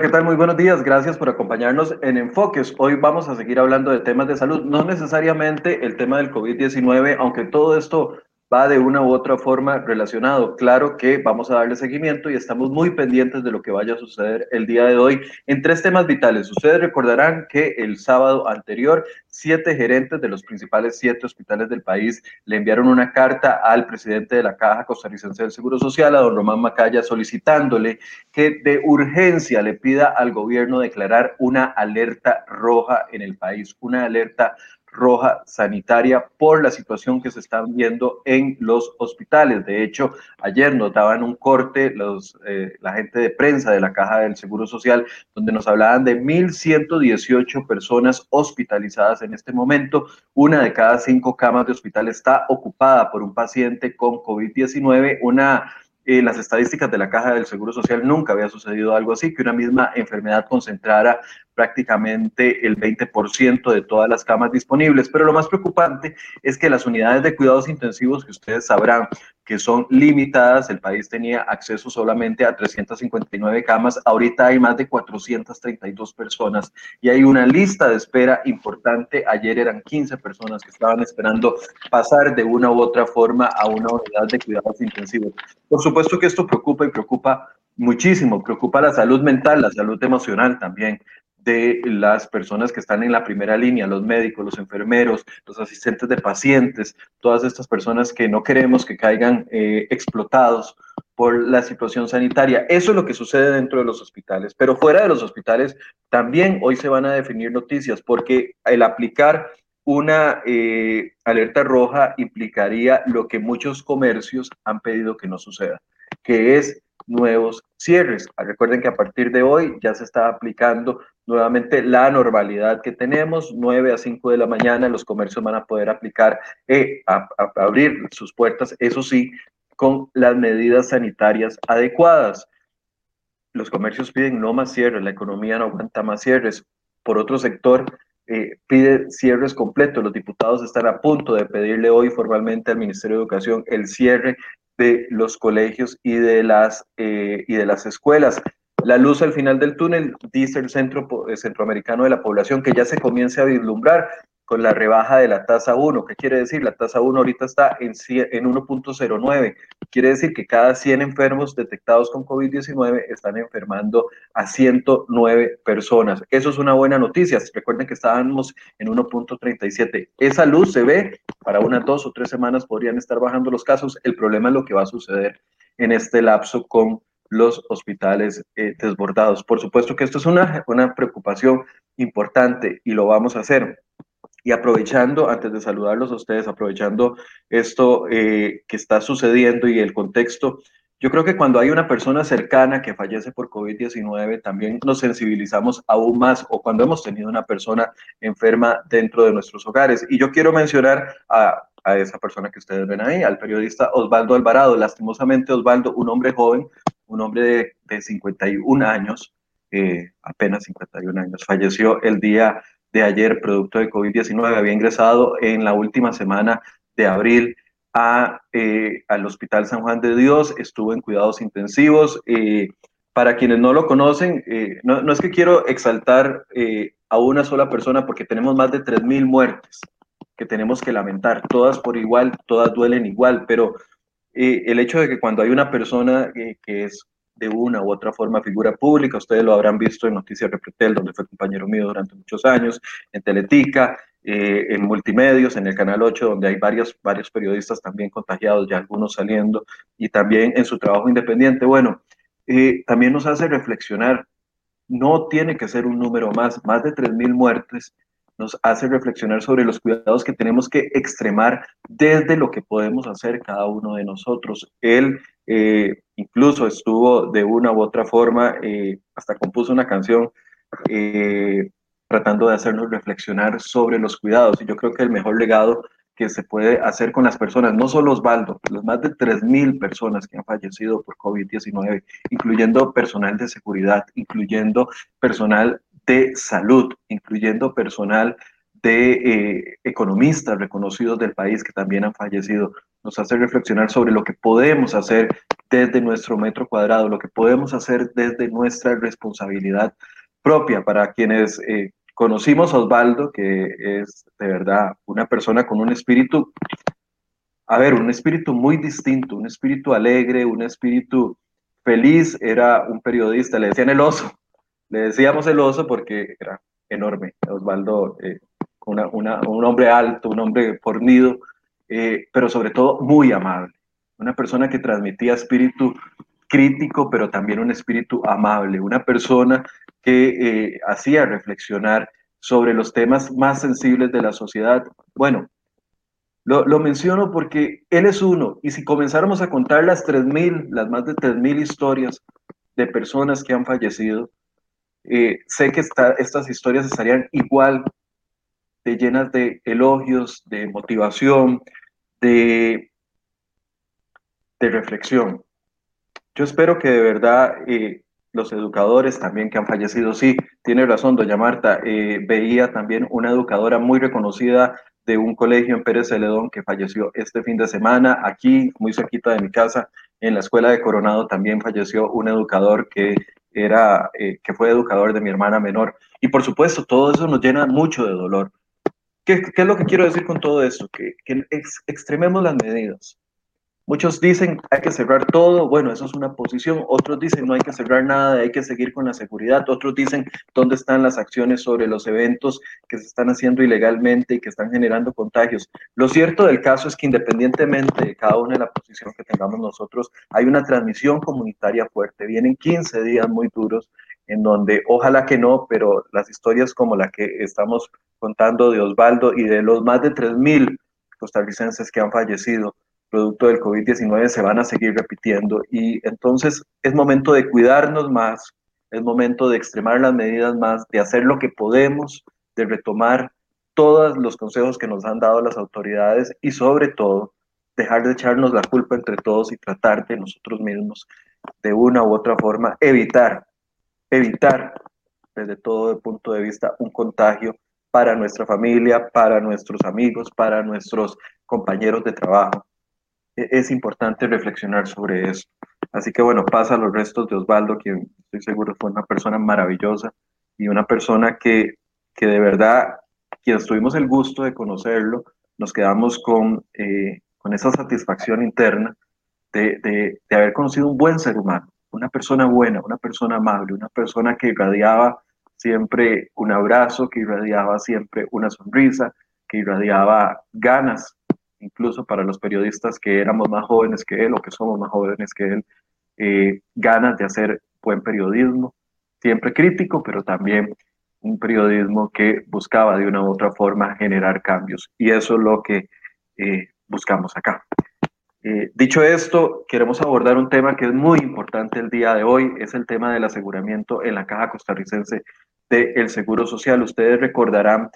¿qué tal? Muy buenos días. Gracias por acompañarnos en Enfoques. Hoy vamos a seguir hablando de temas de salud, no necesariamente el tema del COVID-19, aunque todo esto va de una u otra forma relacionado. Claro que vamos a darle seguimiento y estamos muy pendientes de lo que vaya a suceder el día de hoy en tres temas vitales. Ustedes recordarán que el sábado anterior, siete gerentes de los principales siete hospitales del país le enviaron una carta al presidente de la Caja Costarricense del Seguro Social, a don Román Macaya, solicitándole que de urgencia le pida al gobierno declarar una alerta roja en el país, una alerta roja sanitaria por la situación que se está viendo en los hospitales. De hecho, ayer nos daban un corte los, eh, la gente de prensa de la Caja del Seguro Social, donde nos hablaban de 1.118 personas hospitalizadas en este momento. Una de cada cinco camas de hospital está ocupada por un paciente con COVID-19, una en las estadísticas de la Caja del Seguro Social nunca había sucedido algo así, que una misma enfermedad concentrara prácticamente el 20% de todas las camas disponibles. Pero lo más preocupante es que las unidades de cuidados intensivos, que ustedes sabrán que son limitadas, el país tenía acceso solamente a 359 camas, ahorita hay más de 432 personas y hay una lista de espera importante. Ayer eran 15 personas que estaban esperando pasar de una u otra forma a una unidad de cuidados intensivos. Por supuesto que esto preocupa y preocupa muchísimo, preocupa la salud mental, la salud emocional también de las personas que están en la primera línea, los médicos, los enfermeros, los asistentes de pacientes, todas estas personas que no queremos que caigan eh, explotados por la situación sanitaria. Eso es lo que sucede dentro de los hospitales, pero fuera de los hospitales también hoy se van a definir noticias porque el aplicar una eh, alerta roja implicaría lo que muchos comercios han pedido que no suceda, que es nuevos cierres. Recuerden que a partir de hoy ya se está aplicando nuevamente la normalidad que tenemos, 9 a 5 de la mañana los comercios van a poder aplicar, eh, abrir sus puertas, eso sí, con las medidas sanitarias adecuadas. Los comercios piden no más cierres, la economía no aguanta más cierres. Por otro sector, eh, pide cierres completos. Los diputados están a punto de pedirle hoy formalmente al Ministerio de Educación el cierre de los colegios y de las, eh, y de las escuelas. La luz al final del túnel, dice el Centro Centroamericano de la Población, que ya se comience a vislumbrar con la rebaja de la tasa 1. ¿Qué quiere decir? La tasa 1 ahorita está en, en 1.09. Quiere decir que cada 100 enfermos detectados con COVID-19 están enfermando a 109 personas. Eso es una buena noticia. Recuerden que estábamos en 1.37. Esa luz se ve, para unas dos o tres semanas podrían estar bajando los casos. El problema es lo que va a suceder en este lapso con los hospitales eh, desbordados. Por supuesto que esto es una, una preocupación importante y lo vamos a hacer. Y aprovechando, antes de saludarlos a ustedes, aprovechando esto eh, que está sucediendo y el contexto, yo creo que cuando hay una persona cercana que fallece por COVID-19, también nos sensibilizamos aún más o cuando hemos tenido una persona enferma dentro de nuestros hogares. Y yo quiero mencionar a, a esa persona que ustedes ven ahí, al periodista Osvaldo Alvarado. Lastimosamente, Osvaldo, un hombre joven, un hombre de, de 51 años, eh, apenas 51 años, falleció el día de ayer, producto de COVID-19, había ingresado en la última semana de abril a, eh, al Hospital San Juan de Dios, estuvo en cuidados intensivos. Eh, para quienes no lo conocen, eh, no, no, es que quiero exaltar a una sola persona porque tenemos más de 3.000 muertes que tenemos que lamentar, todas por igual, todas duelen igual, pero el hecho de que cuando hay una persona que es de una u otra forma figura pública. Ustedes lo habrán visto en Noticias Repretel, donde fue compañero mío durante muchos años, en Teletica, eh, en Multimedios, en el Canal 8, donde hay varios, varios periodistas también contagiados, ya algunos saliendo, y también en su trabajo independiente. Bueno, eh, también nos hace reflexionar. No tiene que ser un número más, más de 3.000 muertes nos hace reflexionar sobre los cuidados que tenemos que extremar desde lo que podemos hacer cada uno de nosotros. Él eh, incluso estuvo de una u otra forma, eh, hasta compuso una canción eh, tratando de hacernos reflexionar sobre los cuidados. Y yo creo que el mejor legado que se puede hacer con las personas, no solo Osvaldo, los más de 3.000 personas que han fallecido por COVID-19, incluyendo personal de seguridad, incluyendo personal de salud, incluyendo personal de economistas reconocidos del país que también han fallecido. nos hace reflexionar sobre lo que podemos hacer desde nuestro metro cuadrado, lo que podemos hacer desde nuestra responsabilidad propia. Para quienes eh, conocimos a Osvaldo, que es de verdad una persona con un espíritu, a ver, un espíritu muy distinto, un espíritu alegre, un espíritu feliz, era un periodista, le decían el oso, le decíamos el oso porque era enorme, Osvaldo, eh, un hombre alto, un hombre fornido, eh, pero sobre todo muy amable, una persona que transmitía espíritu crítico, pero también un espíritu amable, una persona que eh, hacía reflexionar sobre los temas más sensibles de la sociedad. Bueno, lo, lo, menciono porque él es uno, y si comenzáramos a contar las 3.000, las más de 3.000 historias de personas que han fallecido, eh, sé que estas historias estarían igual de llenas de elogios, de motivación, de, de reflexión. Yo espero que de verdad eh, los educadores también que han fallecido, sí, tiene razón, doña Marta, eh, veía también una educadora muy reconocida de un colegio en Pérez Celedón que falleció este fin de semana. Aquí, muy cerquita de mi casa, en la escuela de Coronado, también falleció un educador que era, eh, que fue educador de mi hermana menor. Y por supuesto, todo eso nos llena mucho de dolor. ¿Qué, qué es lo que quiero decir con todo esto? Que, que extrememos las medidas. Muchos dicen hay que cerrar todo, bueno, eso es una posición, otros dicen no hay que cerrar nada, hay que seguir con la seguridad, otros dicen dónde están las acciones sobre los eventos que se están haciendo ilegalmente y que están generando contagios. Lo cierto del caso es que independientemente de cada una de la posición que tengamos nosotros, hay una transmisión comunitaria fuerte, vienen 15 días muy duros en donde ojalá que no, pero las historias como la que estamos contando de Osvaldo y de los más de 3.000 costarricenses que han fallecido, producto del COVID-19 se van a seguir repitiendo y entonces es momento de cuidarnos más, es momento de extremar las medidas más, de hacer lo que podemos, de retomar todos los consejos que nos han dado las autoridades y sobre todo dejar de echarnos la culpa entre todos y tratar de nosotros mismos de una u otra forma evitar, evitar desde todo el punto de vista un contagio para nuestra familia, para nuestros amigos, para nuestros compañeros de trabajo. E-, es importante reflexionar sobre eso. Así que bueno, pasa los restos de Osvaldo, quien estoy seguro fue una persona maravillosa y una persona que, que de verdad, quienes tuvimos el gusto de conocerlo, nos quedamos con, eh, con esa satisfacción interna de, de, de haber conocido un buen ser humano, una persona buena, una persona amable, una persona que irradiaba siempre un abrazo, que irradiaba siempre una sonrisa, que irradiaba ganas incluso para los periodistas que éramos más jóvenes que él o que somos más jóvenes que él, eh, ganas de hacer buen periodismo, siempre crítico, pero también un periodismo que buscaba de una u otra forma generar cambios. Y eso es lo que eh, buscamos acá. Eh, dicho esto, queremos abordar un tema que es muy importante el día de hoy, es el tema del aseguramiento en la caja costarricense del Seguro Social. Ustedes recordarán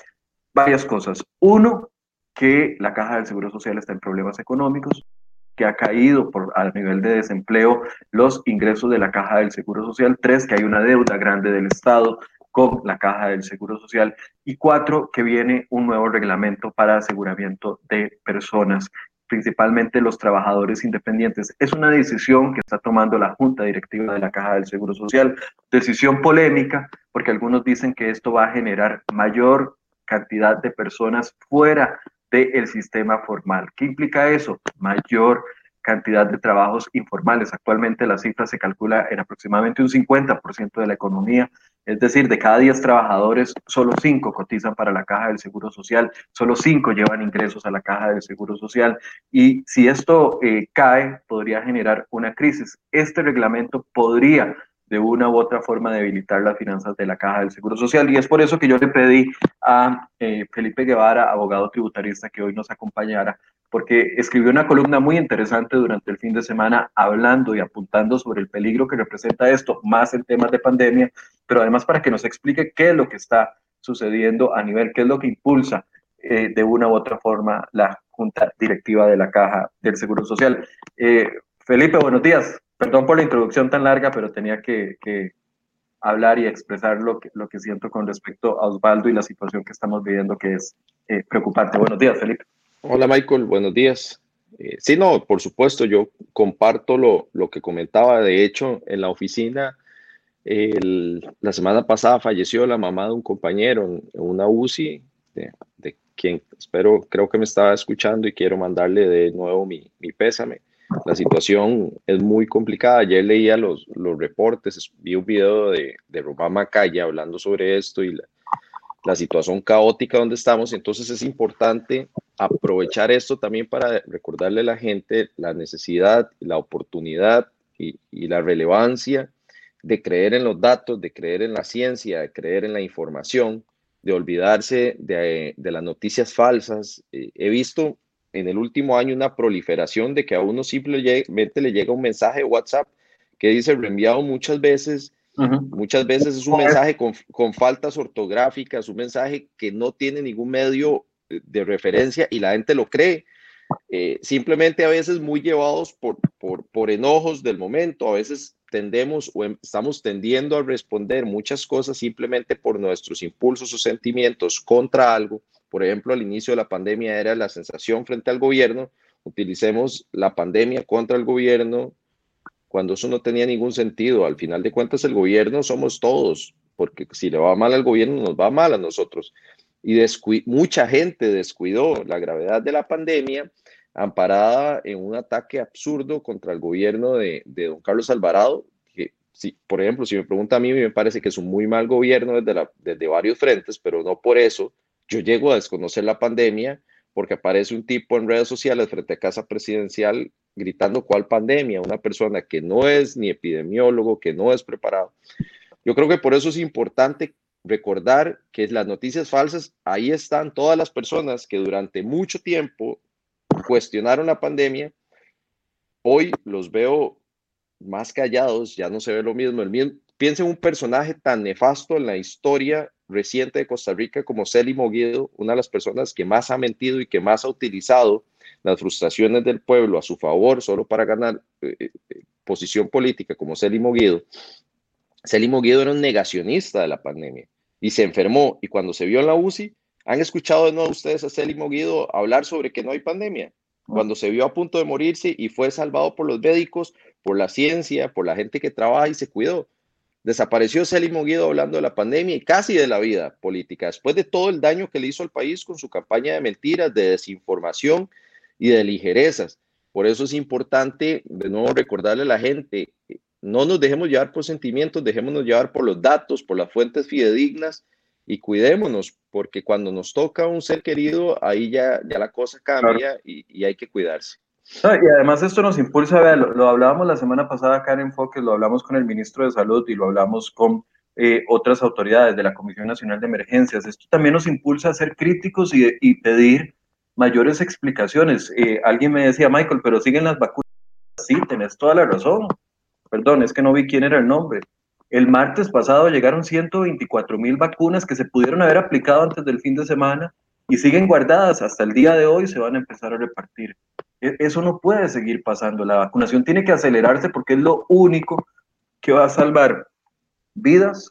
varias cosas. Uno, que la caja del Seguro Social está en problemas económicos, que ha caído por, a nivel de desempleo los ingresos de la caja del Seguro Social, tres, que hay una deuda grande del Estado con la caja del Seguro Social. Y cuatro, que viene un nuevo reglamento para aseguramiento de personas principalmente los trabajadores independientes. Es una decisión que está tomando la Junta Directiva de la Caja del Seguro Social, decisión polémica, porque algunos dicen que esto va a generar mayor cantidad de personas fuera del sistema formal. ¿Qué implica eso? Mayor cantidad de trabajos informales. Actualmente la cifra se calcula en aproximadamente un 50% de la economía, es decir, de cada 10 trabajadores, solo 5 cotizan para la caja del Seguro Social, solo 5 llevan ingresos a la caja del Seguro Social y si esto eh, cae, podría generar una crisis. Este reglamento podría de una u otra forma debilitar las finanzas de la Caja del Seguro Social. Y es por eso que yo le pedí a eh, Felipe Guevara, abogado tributarista, que hoy nos acompañara, porque escribió una columna muy interesante durante el fin de semana hablando y apuntando sobre el peligro que representa esto, más en temas de pandemia, pero además para que nos explique qué es lo que está sucediendo a nivel, qué es lo que impulsa eh, de una u otra forma la Junta Directiva de la Caja del Seguro Social. Eh, Felipe, buenos días. Perdón por la introducción tan larga, pero tenía que, hablar y expresar lo que, lo que siento con respecto a Osvaldo y la situación que estamos viviendo, que es eh, preocupante. Buenos días, Felipe. Hola, Michael. Buenos días. Eh, sí, no, por supuesto, yo comparto lo, lo que comentaba. De hecho, en la oficina, la semana pasada falleció la mamá de un compañero en, una UCI, de, quien espero, creo que me estaba escuchando y quiero mandarle de nuevo mi, mi pésame. La situación es muy complicada. Ayer leía los, los reportes, vi un video de, de Román Macaya hablando sobre esto y la, situación caótica donde estamos. Entonces es importante aprovechar esto también para recordarle a la gente la necesidad, la oportunidad y, la relevancia de creer en los datos, de creer en la ciencia, de creer en la información, de olvidarse de, las noticias falsas. Eh, he visto en el último año una proliferación de que a uno simplemente le llega un mensaje de WhatsApp que dice reenviado muchas veces Muchas veces es un mensaje con, faltas ortográficas, un mensaje que no tiene ningún medio de referencia y la gente lo cree. Eh, simplemente a veces muy llevados por, por, por, enojos del momento, a veces tendemos o em, estamos tendiendo a responder muchas cosas simplemente por nuestros impulsos o sentimientos contra algo. Por ejemplo, al inicio de la pandemia era la sensación frente al gobierno, utilicemos la pandemia contra el gobierno, cuando eso no tenía ningún sentido. Al final de cuentas, el gobierno somos todos, porque si le va mal al gobierno, nos va mal a nosotros. Y mucha gente descuidó la gravedad de la pandemia, amparada en un ataque absurdo contra el gobierno de, don Carlos Alvarado, que, si, por ejemplo, si me pregunta a mí, me parece que es un muy mal gobierno desde, la, desde varios frentes, pero no por eso yo llego a desconocer la pandemia porque aparece un tipo en redes sociales frente a casa presidencial gritando cuál pandemia, una persona que no es ni epidemiólogo, que no es preparado. Yo creo que por eso es importante recordar que las noticias falsas, ahí están todas las personas que durante mucho tiempo cuestionaron la pandemia. Hoy los veo más callados, ya no se ve lo mismo. El piensa en un personaje tan nefasto en la historia reciente de Costa Rica como Celi Moguido, una de las personas que más ha mentido y que más ha utilizado las frustraciones del pueblo a su favor solo para ganar eh, eh, posición política como Celi Moguido. Celi Moguido era un negacionista de la pandemia y se enfermó y cuando se vio en la UCI, ¿han escuchado de nuevo ustedes a Celi Moguido hablar sobre que no hay pandemia? Cuando se vio a punto de morirse y fue salvado por los médicos, por la ciencia, por la gente que trabaja y se cuidó. Desapareció Célimo Guido hablando de la pandemia y casi de la vida política, después de todo el daño que le hizo al país con su campaña de mentiras, de desinformación y de ligerezas. Por eso es importante, de nuevo, recordarle a la gente, no nos dejemos llevar por sentimientos, dejémonos llevar por los datos, por las fuentes fidedignas y cuidémonos, porque cuando nos toca un ser querido, ahí ya, ya la cosa cambia y hay que cuidarse y además esto nos impulsa, vea, lo, hablábamos la semana pasada acá en Enfoque, lo hablamos con el ministro de Salud y lo hablamos con eh, otras autoridades de la Comisión Nacional de Emergencias. Esto también nos impulsa a ser críticos y, y pedir mayores explicaciones. Eh, alguien me decía, Michael, pero siguen las vacunas. Sí, tenés toda la razón. Perdón, es que no vi quién era el nombre. El martes pasado llegaron 124 mil vacunas que se pudieron haber aplicado antes del fin de semana y siguen guardadas. Hasta el día de hoy se van a empezar a repartir. E, eso no puede seguir pasando. La vacunación tiene que acelerarse porque es lo único que va a salvar vidas,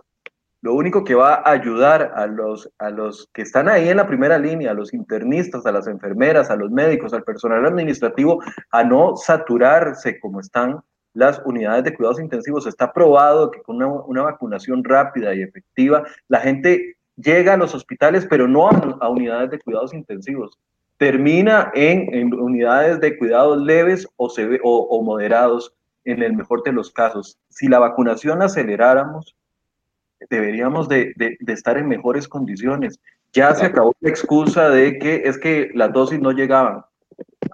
lo único que va a ayudar a los, a los que están ahí en la primera línea, a los internistas, a las enfermeras, a los médicos, al personal administrativo, a no saturarse como están las unidades de cuidados intensivos. Está probado que con una, una vacunación rápida y efectiva, la gente llega a los hospitales, pero no a unidades de cuidados intensivos termina en, unidades de cuidados leves o, o, moderados en el mejor de los casos. Si la vacunación aceleráramos, deberíamos de, estar en mejores condiciones. Ya se acabó la excusa de que es que las dosis no llegaban.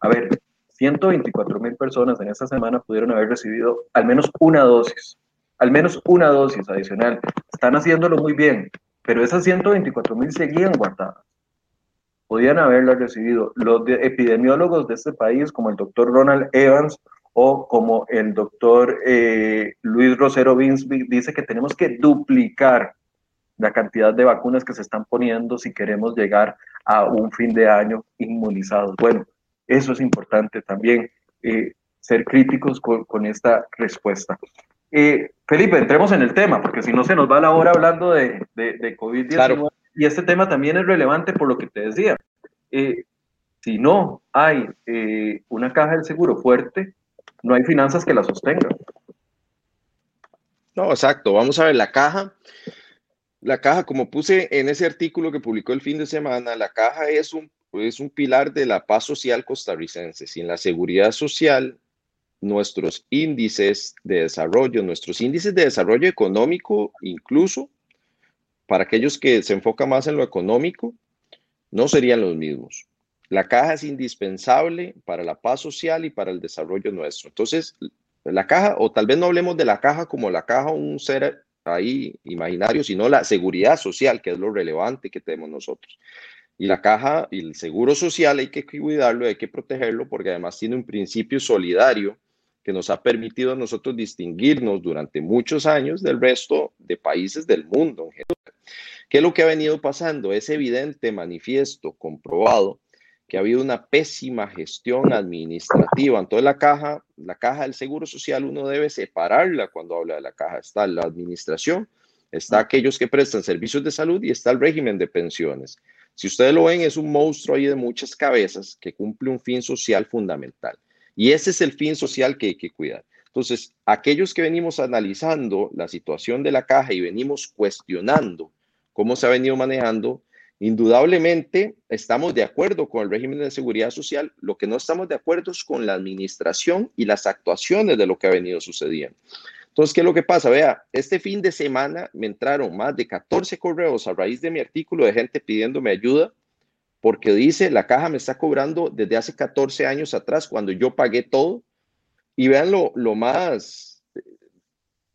A ver, 124 mil personas en esta semana pudieron haber recibido al menos una dosis, al menos una dosis adicional. Están haciéndolo muy bien, pero esas 124 mil seguían guardadas podían haberla recibido. Los epidemiólogos de este país, como el doctor Ronald Evans o como el doctor eh, Luis Rosero Vinsby, dice que tenemos que duplicar la cantidad de vacunas que se están poniendo si queremos llegar a un fin de año inmunizados. Bueno, eso es importante también, eh, ser críticos con, esta respuesta. Eh, Felipe, entremos en el tema, porque si no se nos va la hora hablando de, de, COVID-19. Y este tema también es relevante por lo que te decía. Eh, si no hay eh, una caja del seguro fuerte, no hay finanzas que la sostengan. No, exacto. Vamos a ver, la caja, la caja, como puse en ese artículo que publicó el fin de semana, la caja es un, es un pilar de la paz social costarricense. Sin la seguridad social, nuestros índices de desarrollo, nuestros índices de desarrollo económico, incluso para aquellos que se enfocan más en lo económico, no serían los mismos. La caja es indispensable para la paz social y para el desarrollo nuestro. Entonces, la caja, o tal vez no hablemos de la caja como la caja, un ser ahí imaginario, sino la seguridad social, que es lo relevante que tenemos nosotros. Y la caja y el seguro social hay que cuidarlo, hay que protegerlo, porque además tiene un principio solidario que nos ha permitido a nosotros distinguirnos durante muchos años del resto de países del mundo. ¿Qué es lo que ha venido pasando? Es evidente, manifiesto, comprobado, que ha habido una pésima gestión administrativa. Entonces la caja, la caja del Seguro Social, uno debe separarla cuando habla de la caja. Está la administración, está aquellos que prestan servicios de salud y está el régimen de pensiones. Si ustedes lo ven, es un monstruo ahí de muchas cabezas que cumple un fin social fundamental. Y ese es el fin social que hay que cuidar. Entonces, aquellos que venimos analizando la situación de la caja y venimos cuestionando cómo se ha venido manejando, indudablemente estamos de acuerdo con el régimen de seguridad social. Lo que no estamos de acuerdo es con la administración y las actuaciones de lo que ha venido sucediendo. Entonces, ¿qué es lo que pasa? Vea, este fin de semana me entraron más de 14 correos a raíz de mi artículo de gente pidiéndome ayuda porque dice, la caja me está cobrando desde hace 14 años atrás, cuando yo pagué todo. Y vean lo, lo, más,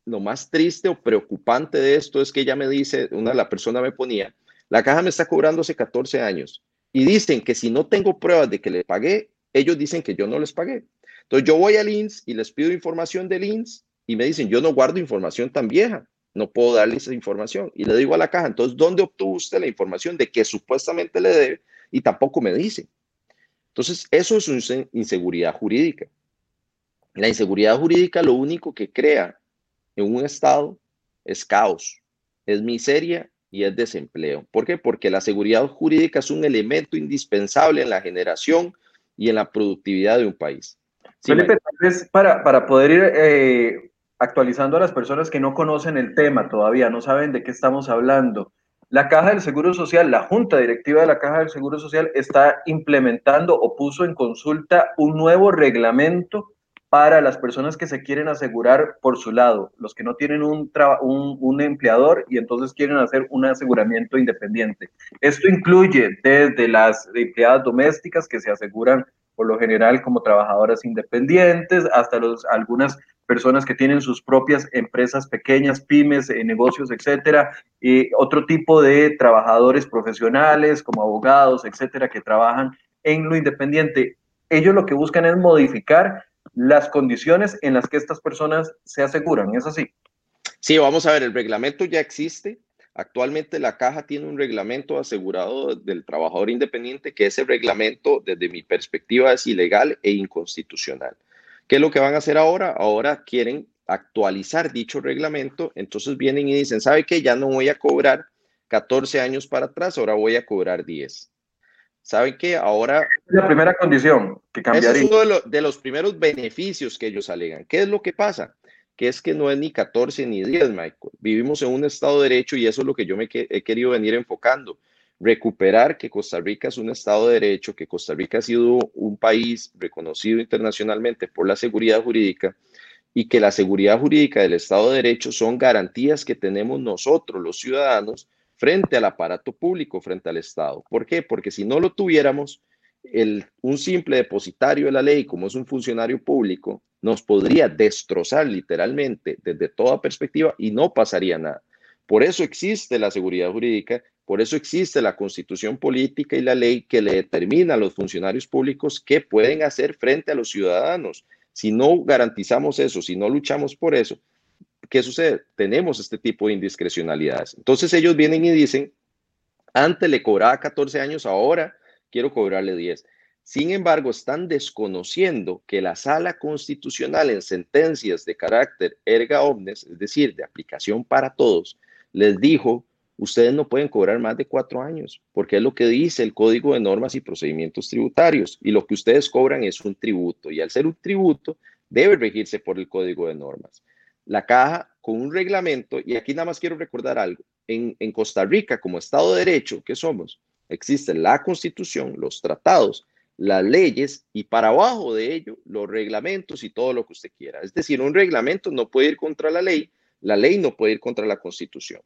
lo más triste o preocupante de esto es que ella me dice, una la persona me ponía, la caja me está cobrando hace 14 años. Y dicen que si no tengo pruebas de que le pagué, ellos dicen que yo no les pagué. Entonces yo voy al INS y les pido información del INS y me dicen, yo no guardo información tan vieja no puedo darle esa información. Y le digo a la caja, entonces, ¿dónde obtuvo usted la información de que supuestamente le debe? Y tampoco me dice. Entonces, eso es una inseguridad jurídica. La inseguridad jurídica lo único que crea en un Estado es caos, es miseria y es desempleo. ¿Por qué? Porque la seguridad jurídica es un elemento indispensable en la generación y en la productividad de un país. Felipe, para, para poder ir eh, actualizando a las personas que no conocen el tema todavía, no saben de qué estamos hablando. La Caja del Seguro Social, la Junta Directiva de la Caja del Seguro Social está implementando o puso en consulta un nuevo reglamento para las personas que se quieren asegurar por su lado, los que no tienen un, un, empleador y entonces quieren hacer un aseguramiento independiente. Esto incluye desde las empleadas domésticas que se aseguran por lo general como trabajadoras independientes, hasta algunas personas que tienen sus propias empresas pequeñas, pymes, eh, negocios, etcétera, y otro tipo de trabajadores profesionales como abogados, etcétera, que trabajan en lo independiente. Ellos lo que buscan es modificar las condiciones en las que estas personas se aseguran, ¿es así? Sí, vamos a ver, el reglamento ya existe. Actualmente la caja tiene un reglamento asegurado del trabajador independiente que ese reglamento, desde mi perspectiva, es ilegal e inconstitucional. ¿Qué es lo que van a hacer ahora? Ahora quieren actualizar dicho reglamento, entonces vienen y dicen, ¿sabe qué? Ya no voy a cobrar 14 años para atrás, ahora voy a cobrar 10. ¿Saben qué? Ahora... La primera condición que cambiaría. es uno de, los, de los primeros beneficios que ellos alegan. ¿Qué es lo que pasa? Que es que no es ni 14 ni 10, Michael. Vivimos en un Estado de Derecho y eso es lo que yo me he querido venir enfocando recuperar que Costa Rica es un Estado de Derecho, que Costa Rica ha sido un país reconocido internacionalmente por la seguridad jurídica y que la seguridad jurídica del Estado de Derecho son garantías que tenemos nosotros, los ciudadanos, frente al aparato público, frente al Estado. ¿Por qué? Porque si no lo tuviéramos, el, un simple depositario de la ley, como es un funcionario público, nos podría destrozar literalmente desde toda perspectiva y no pasaría nada. Por eso existe la seguridad jurídica por eso existe la constitución política y la ley que le determina a los funcionarios públicos qué pueden hacer frente a los ciudadanos. Si no garantizamos eso, si no luchamos por eso, ¿qué sucede? Tenemos este tipo de indiscrecionalidades. Entonces ellos vienen y dicen, antes le cobraba 14 años, ahora quiero cobrarle 10. Sin embargo, están desconociendo que la sala constitucional en sentencias de carácter erga omnes, es decir, de aplicación para todos, les dijo ustedes no pueden cobrar más de cuatro años, porque es lo que dice el Código de Normas y Procedimientos Tributarios. Y lo que ustedes cobran es un tributo. Y al ser un tributo, debe regirse por el Código de Normas. La caja con un reglamento, y aquí nada más quiero recordar algo, en, en Costa Rica, como Estado de Derecho que somos, existe la Constitución, los tratados, las leyes y para abajo de ello los reglamentos y todo lo que usted quiera. Es decir, un reglamento no puede ir contra la ley, la ley no puede ir contra la Constitución.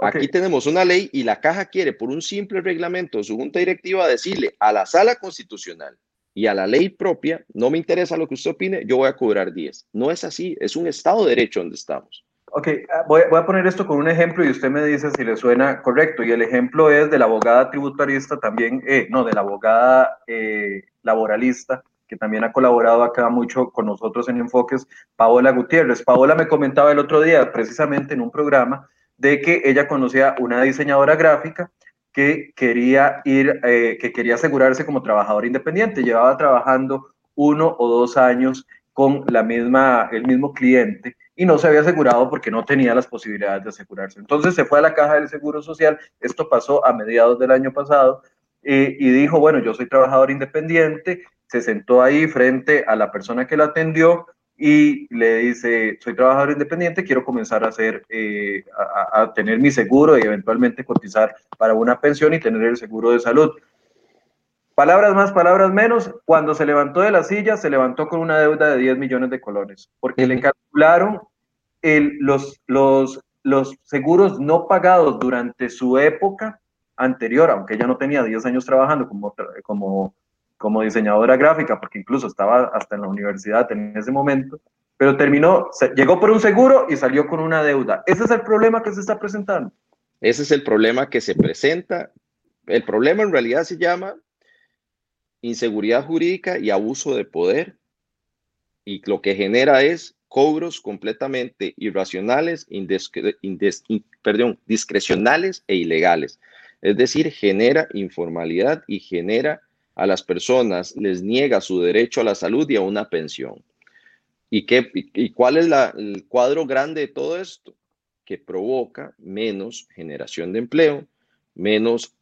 Aquí tenemos una ley y la caja quiere por un simple reglamento de su junta directiva decirle a la sala constitucional y a la ley propia, no me interesa lo que usted opine, yo voy a cobrar 10. No es así, es un Estado de Derecho donde estamos. Ok, ah, voy, a poner esto con un ejemplo y usted me dice si le suena correcto. Y el ejemplo es de la abogada tributarista también, eh, no, de la abogada eh, laboralista, que también ha colaborado acá mucho con nosotros en Enfoques, Paola Gutiérrez. Paola me comentaba el otro día, precisamente en un programa, de que ella conocía una diseñadora gráfica que quería ir, eh, que quería asegurarse como trabajador independiente. Llevaba trabajando uno o dos años con la misma, el mismo cliente y no se había asegurado porque no tenía las posibilidades de asegurarse. Entonces se fue a la caja del Seguro Social, esto pasó a mediados del año pasado, y dijo, bueno, yo soy trabajador independiente, se sentó ahí frente a la persona que la atendió y le dice, soy trabajador independiente, quiero comenzar a hacer, eh, a, tener mi seguro y eventualmente cotizar para una pensión y tener el seguro de salud. Palabras más, palabras menos, cuando se levantó de la silla, se levantó con una deuda de 10 millones de colones, porque le calcularon el, los, los, los seguros no pagados durante su época anterior, aunque ella no tenía 10 años trabajando como, como, como diseñadora gráfica, porque incluso estaba hasta en la universidad en ese momento, pero terminó, llegó por un seguro y salió con una deuda. Ese es el problema que se está presentando. Ese es el problema que se presenta. El problema en realidad se llama inseguridad jurídica y abuso de poder. Y lo que genera es cobros completamente irracionales, perdón, discrecionales e ilegales. Es decir, genera informalidad y genera a las personas, les niega su derecho a la salud y a una pensión. ¿Y, qué, y cuál es la, el cuadro grande de todo esto? Que provoca menos generación de empleo, menos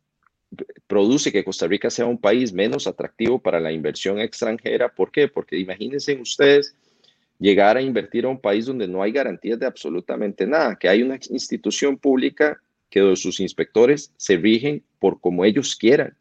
produce que Costa Rica sea un país menos atractivo para la inversión extranjera. ¿Por qué? Porque imagínense ustedes llegar a invertir a un país donde no hay garantías de absolutamente nada, que hay una institución pública que sus inspectores se rigen por como ellos quieran.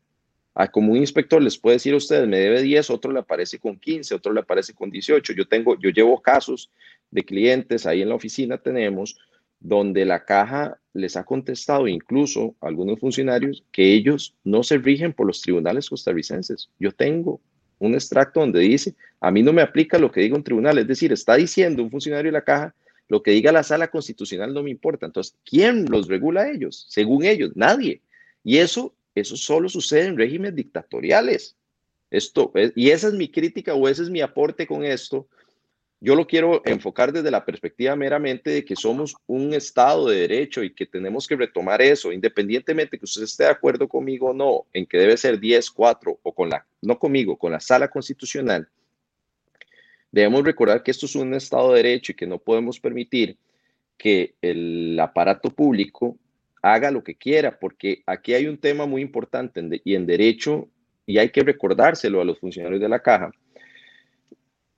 A como un inspector les puede decir a ustedes, me debe 10, otro le aparece con 15, otro le aparece con 18. Yo tengo, yo llevo casos de clientes, ahí en la oficina tenemos, donde la caja les ha contestado incluso a algunos funcionarios que ellos no se rigen por los tribunales costarricenses. Yo tengo un extracto donde dice, a mí no me aplica lo que diga un tribunal, es decir, está diciendo un funcionario de la caja, lo que diga la sala constitucional no me importa. Entonces, ¿quién los regula a ellos? Según ellos, nadie. Y eso, eso solo sucede en regímenes dictatoriales. Esto, y esa es mi crítica o ese es mi aporte con esto, yo lo quiero enfocar desde la perspectiva meramente de que somos un Estado de Derecho y que tenemos que retomar eso, independientemente que usted esté de acuerdo conmigo o no, en que debe ser 10, 4 o con la, no conmigo, con la sala constitucional. Debemos recordar que esto es un Estado de Derecho y que no podemos permitir que el aparato público haga lo que quiera, porque aquí hay un tema muy importante y en derecho, y hay que recordárselo a los funcionarios de la caja,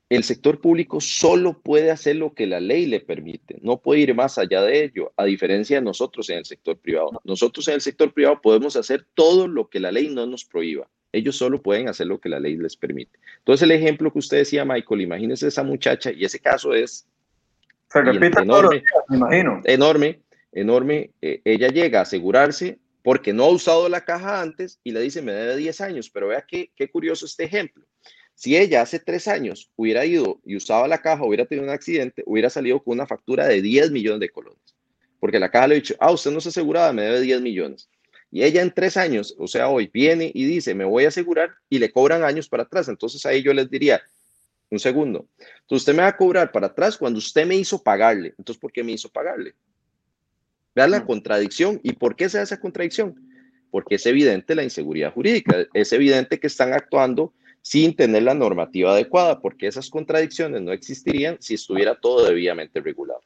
el sector público solo puede hacer lo que la ley le permite, no puede ir más allá de ello, a diferencia de nosotros en el sector privado. Nosotros en el sector privado podemos hacer todo lo que la ley no nos prohíba. Ellos solo pueden hacer lo que la ley les permite. Entonces, el ejemplo que usted decía, Michael, imagínese esa muchacha, y ese caso es Se repite enorme, me imagino. Enorme, enorme. Eh, ella llega a asegurarse porque no ha usado la caja antes y le dice, me debe 10 años, pero vea qué, qué curioso este ejemplo. Si ella hace tres años hubiera ido y usaba la caja, hubiera tenido un accidente, hubiera salido con una factura de 10 millones de colones. Porque la caja le ha dicho, ah, usted no se aseguraba, me debe 10 millones. Y ella en tres años, o sea, hoy viene y dice, me voy a asegurar y le cobran años para atrás. Entonces ahí yo les diría, un segundo, usted me va a cobrar para atrás cuando usted me hizo pagarle. Entonces, ¿por qué me hizo pagarle? Vean la mm. contradicción. ¿Y por qué se da esa contradicción? Porque es evidente la inseguridad jurídica. Es evidente que están actuando sin tener la normativa adecuada, porque esas contradicciones no existirían si estuviera todo debidamente regulado.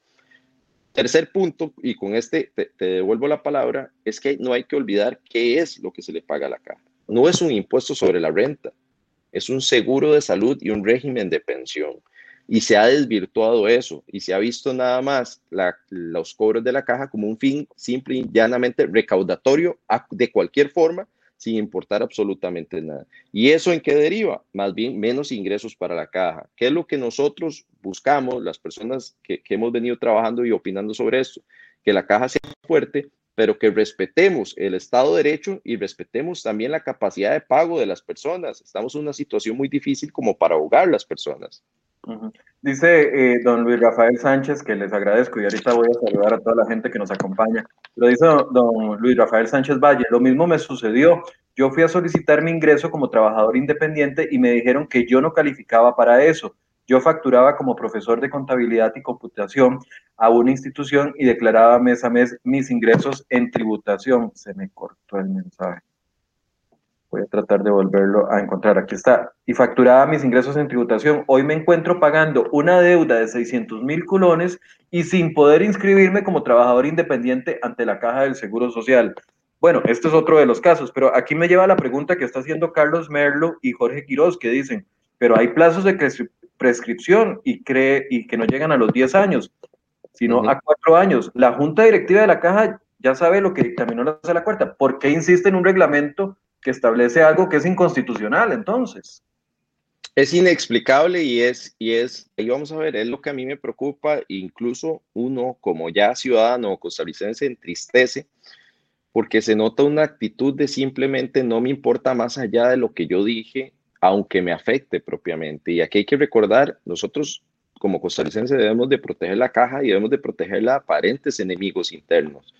Tercer punto, y con este te, devuelvo la palabra, es que no hay que olvidar qué es lo que se le paga a la caja. No es un impuesto sobre la renta, es un seguro de salud y un régimen de pensión. Y se ha desvirtuado eso y se ha visto nada más los cobros de la caja como un fin simple y llanamente recaudatorio de cualquier forma sin importar absolutamente nada. ¿Y eso en qué deriva? Más bien menos ingresos para la caja. ¿Qué es lo que nosotros buscamos, las personas que, hemos venido trabajando y opinando sobre esto? Que la caja sea fuerte, pero que respetemos el Estado de Derecho y respetemos también la capacidad de pago de las personas. Estamos en una situación muy difícil como para ahogar las personas. Dice eh, don Luis Rafael Sánchez, que les agradezco y ahorita voy a saludar a toda la gente que nos acompaña. Lo dice don Luis Rafael Sánchez Valle, lo mismo me sucedió. Yo fui a solicitar mi ingreso como trabajador independiente y me dijeron que yo no calificaba para eso. Yo facturaba como profesor de contabilidad y computación a una institución y declaraba mes a mes mis ingresos en tributación. Se me cortó el mensaje. Voy a tratar de volverlo a encontrar. Aquí está. Y facturaba mis ingresos en tributación. Hoy me encuentro pagando una deuda de 600 mil culones y sin poder inscribirme como trabajador independiente ante la Caja del Seguro Social. Bueno, este es otro de los casos, pero aquí me lleva la pregunta que está haciendo Carlos Merlo y Jorge Quiroz, que dicen, pero hay plazos de prescripción y, cree, y que no llegan a los 10 años, sino a 4 años. La Junta Directiva de la Caja ya sabe lo que dictaminó la la cuarta. ¿Por qué insiste en un reglamento que establece algo que es inconstitucional entonces. Es inexplicable y es, y es, y vamos a ver, es lo que a mí me preocupa, incluso uno como ya ciudadano costarricense entristece, porque se nota una actitud de simplemente no me importa más allá de lo que yo dije, aunque me afecte propiamente. Y aquí hay que recordar, nosotros como costarricenses debemos de proteger la caja y debemos de proteger a aparentes enemigos internos.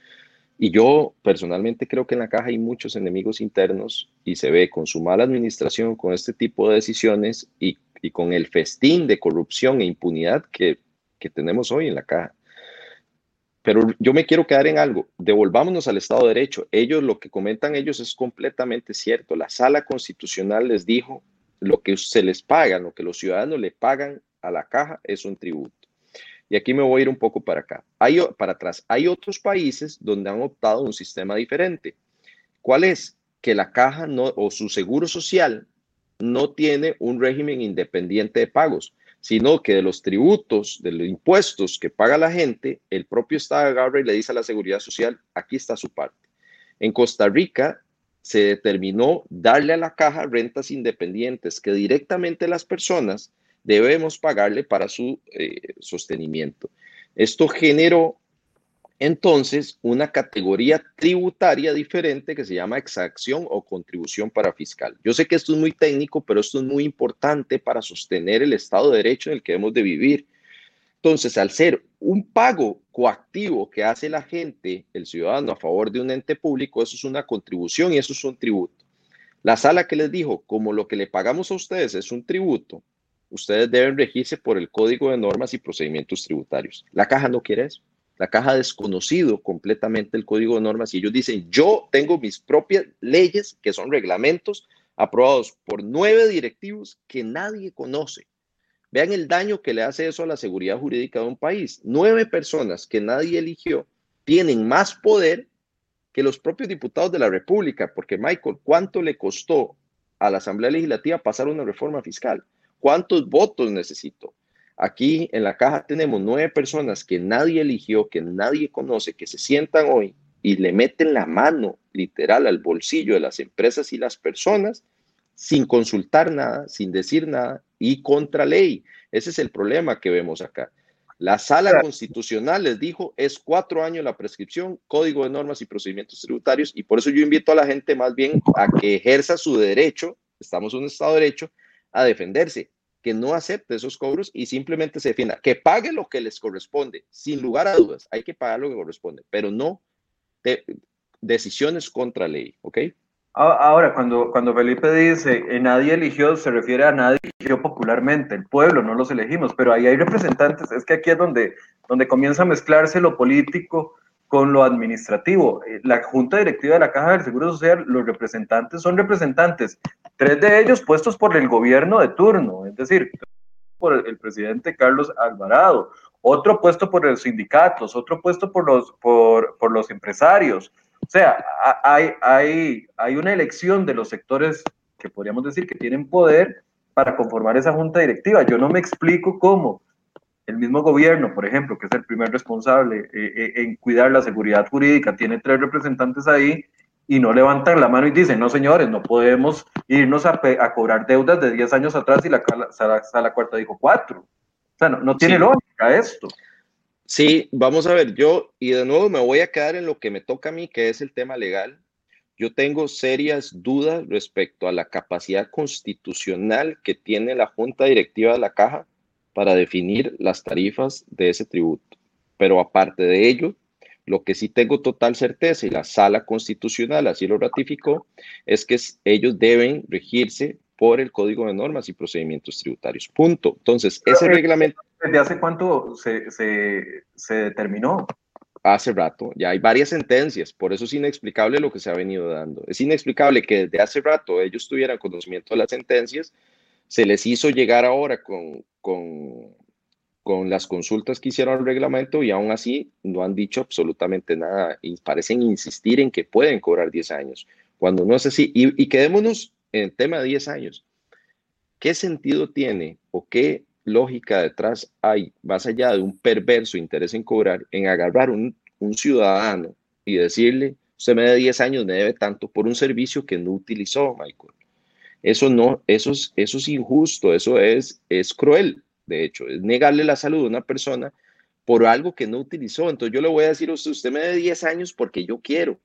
Y yo personalmente creo que en la caja hay muchos enemigos internos y se ve con su mala administración, con este tipo de decisiones y, con el festín de corrupción e impunidad que, tenemos hoy en la caja. Pero yo me quiero quedar en algo. Devolvámonos al Estado de Derecho. Ellos, lo que comentan ellos es completamente cierto. La sala constitucional les dijo lo que se les paga, lo que los ciudadanos le pagan a la caja es un tributo. Y aquí me voy a ir un poco para acá. Hay, para atrás. Hay otros países donde han optado un sistema diferente. ¿Cuál es? Que la caja no, o su seguro social no tiene un régimen independiente de pagos, sino que de los tributos, de los impuestos que paga la gente, el propio Estado agarra y le dice a la seguridad social, aquí está su parte. En Costa Rica se determinó darle a la caja rentas independientes que directamente las personas debemos pagarle para su eh, sostenimiento. Esto generó entonces una categoría tributaria diferente que se llama exacción o contribución para fiscal. Yo sé que esto es muy técnico, pero esto es muy importante para sostener el Estado de Derecho en el que hemos de vivir. Entonces, al ser un pago coactivo que hace la gente, el ciudadano, a favor de un ente público, eso es una contribución y eso es un tributo. La sala que les dijo, como lo que le pagamos a ustedes es un tributo, ustedes deben regirse por el Código de Normas y Procedimientos Tributarios. La caja no quiere eso. La caja ha desconocido completamente el Código de Normas y ellos dicen, yo tengo mis propias leyes, que son reglamentos aprobados por nueve directivos que nadie conoce. Vean el daño que le hace eso a la seguridad jurídica de un país. Nueve personas que nadie eligió tienen más poder que los propios diputados de la República, porque Michael, ¿cuánto le costó a la Asamblea Legislativa pasar una reforma fiscal? ¿Cuántos votos necesito? Aquí en la caja tenemos nueve personas que nadie eligió, que nadie conoce, que se sientan hoy y le meten la mano literal al bolsillo de las empresas y las personas sin consultar nada, sin decir nada y contra ley. Ese es el problema que vemos acá. La sala constitucional les dijo es cuatro años la prescripción, código de normas y procedimientos tributarios y por eso yo invito a la gente más bien a que ejerza su derecho, estamos en un Estado de Derecho, a defenderse, que no acepte esos cobros y simplemente se defienda, que pague lo que les corresponde, sin lugar a dudas, hay que pagar lo que corresponde, pero no decisiones contra ley, ¿ok? Ahora, cuando, cuando Felipe dice eh, nadie eligió, se refiere a nadie eligió popularmente, el pueblo, no los elegimos, pero ahí hay representantes, es que aquí es donde, donde comienza a mezclarse lo político con lo administrativo. Eh, la Junta Directiva de la Caja del Seguro Social, los representantes son representantes, tres de ellos puestos por el gobierno de turno, es decir, por el presidente Carlos Alvarado, otro puesto por los sindicatos, otro puesto por los, por, por los empresarios. O sea, hay, hay, hay una elección de los sectores que podríamos decir que tienen poder para conformar esa junta directiva. Yo no me explico cómo el mismo gobierno, por ejemplo, que es el primer responsable eh, eh, en cuidar la seguridad jurídica, tiene tres representantes ahí y no levantan la mano y dicen, no señores, no podemos irnos a, cobrar deudas de 10 años atrás y la sala, cuarta dijo cuatro. O sea, no, tiene lógica esto. Sí, vamos a ver, yo, y de nuevo me voy a quedar en lo que me toca a mí, que es el tema legal. Yo tengo serias dudas respecto a la capacidad constitucional que tiene la Junta Directiva de la Caja para definir las tarifas de ese tributo. Pero aparte de ello, lo que sí tengo total certeza, y la sala constitucional así lo ratificó, es que ellos deben regirse por el Código de Normas y Procedimientos Tributarios. Punto. Entonces, ese reglamento... ¿Desde hace cuánto se, se determinó? Hace rato, ya hay varias sentencias, por eso es inexplicable lo que se ha venido dando. Es inexplicable que desde hace rato ellos tuvieran conocimiento de las sentencias se les hizo llegar ahora con, con, con las consultas que hicieron al reglamento y aún así no han dicho absolutamente nada y parecen insistir en que pueden cobrar 10 años, cuando no es así. Y, y quedémonos en el tema de 10 años. ¿Qué sentido tiene o qué lógica detrás hay, más allá de un perverso interés en cobrar, en agarrar un, un ciudadano y decirle, usted me debe 10 años, me debe tanto por un servicio que no utilizó, Michael? Eso no, eso es, eso es injusto, eso es, es cruel, de hecho, es negarle la salud a una persona por algo que no utilizó. Entonces yo le voy a decir usted, me dé 10 años porque yo quiero,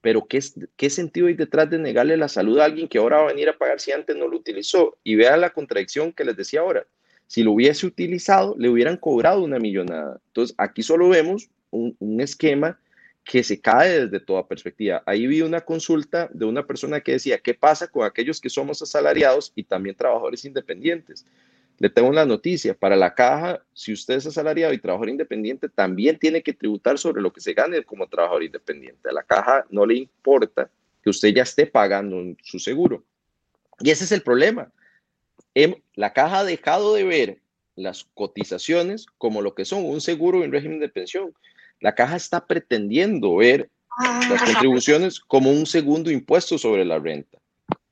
pero ¿qué, ¿qué sentido hay detrás de negarle la salud a alguien que ahora va a venir a pagar si antes no lo utilizó? Y vea la contradicción que les decía ahora. Si lo hubiese utilizado, le hubieran cobrado una millonada. Entonces aquí solo vemos un esquema que se cae desde toda perspectiva. Ahí vi una consulta de una persona que decía, ¿qué pasa con aquellos que somos asalariados y también trabajadores independientes? Le tengo una noticia, para la caja, si usted es asalariado y trabajador independiente, también tiene que tributar sobre lo que se gane como trabajador independiente. A la caja no le importa que usted ya esté pagando su seguro. Y ese es el problema. Em, la caja ha dejado de ver las cotizaciones como lo que son un seguro en régimen de pensión. La caja está pretendiendo ver las ah. contribuciones como un segundo impuesto sobre la renta.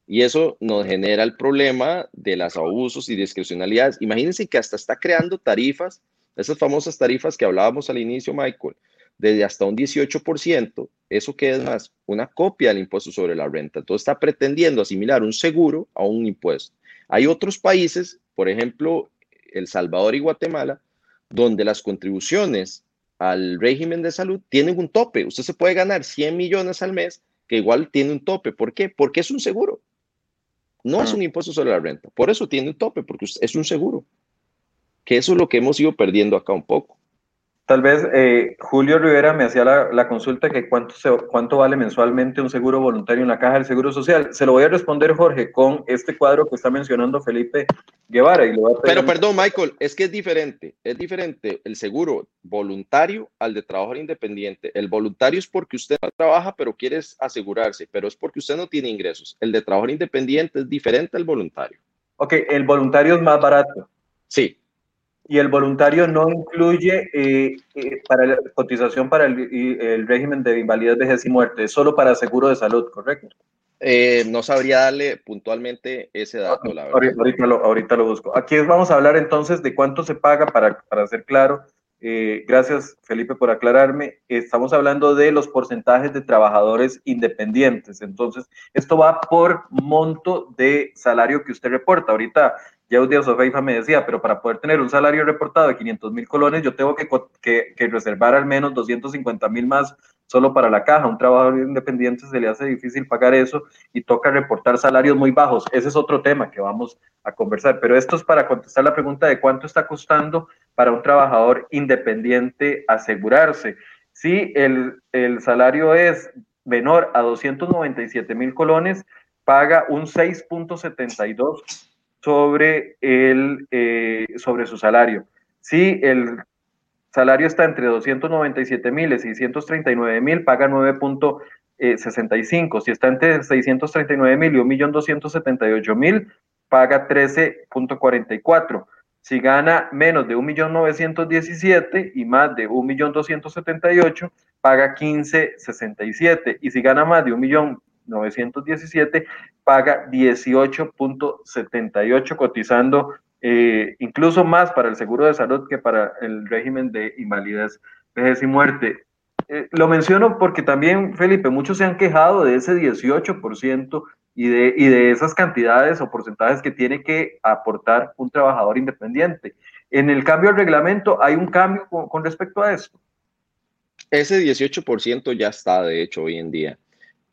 Y eso nos genera el problema de los abusos y discrecionalidades. Imagínense que hasta está creando tarifas, esas famosas tarifas que hablábamos al inicio, Michael, desde hasta un 18%, eso que es más, una copia del impuesto sobre la renta. Entonces está pretendiendo asimilar un seguro a un impuesto. Hay otros países, por ejemplo, El Salvador y Guatemala, donde las contribuciones al régimen de salud tienen un tope. Usted se puede ganar 100 millones al mes, que igual tiene un tope. ¿Por qué? Porque es un seguro. No es un impuesto sobre la renta. Por eso tiene un tope, porque es un seguro. Que eso es lo que hemos ido perdiendo acá un poco. Tal vez eh, Julio Rivera me hacía la, consulta que cuánto, cuánto vale mensualmente un seguro voluntario en la caja del Seguro Social. Se lo voy a responder, Jorge, con este cuadro que está mencionando Felipe Guevara. Y Pero perdón, Michael, es que es diferente. Es diferente el seguro voluntario al de trabajador independiente. El voluntario es porque usted no trabaja, pero quiere asegurarse, pero es porque usted no tiene ingresos. El de trabajador independiente es diferente al voluntario. Ok, el voluntario es más barato. Sí, y el voluntario no incluye eh, eh, para la cotización para el, régimen de invalidez, vejez y muerte, es solo para seguro de salud, ¿correcto? Eh, no sabría darle puntualmente ese dato, la verdad. Ahorita lo, ahorita lo busco. Aquí vamos a hablar entonces de cuánto se paga para, para ser claro. gracias, Felipe, por aclararme. Estamos hablando de los porcentajes de trabajadores independientes. Entonces, esto va por monto de salario que usted reporta. Ahorita ya Sofeifa me decía, pero para poder tener un salario reportado de 500 mil colones, yo tengo que, que, reservar al menos 250 mil más solo para la caja. Un trabajador independiente se le hace difícil pagar eso y toca reportar salarios muy bajos. Ese es otro tema que vamos a conversar, pero esto es para contestar la pregunta de cuánto está costando para un trabajador independiente asegurarse. Si el, el salario es menor a 297 mil colones, paga un 6.72 sobre, el, eh, sobre su salario. Si el salario está entre 297 mil y 639 mil, paga 9.65. Si está entre 639 mil y 1.278.000, paga 13.44. Si gana menos de 1.917 y más de 1.278, paga 15.67. Y si gana más de 1.917, paga 18.78, cotizando eh, incluso más para el seguro de salud que para el régimen de invalidez, y muerte. Eh, lo menciono porque también, Felipe, muchos se han quejado de ese 18% y de, y de esas cantidades o porcentajes que tiene que aportar un trabajador independiente. En el cambio al reglamento, ¿hay un cambio con, respecto a esto? Ese 18% ya está, de hecho, hoy en día.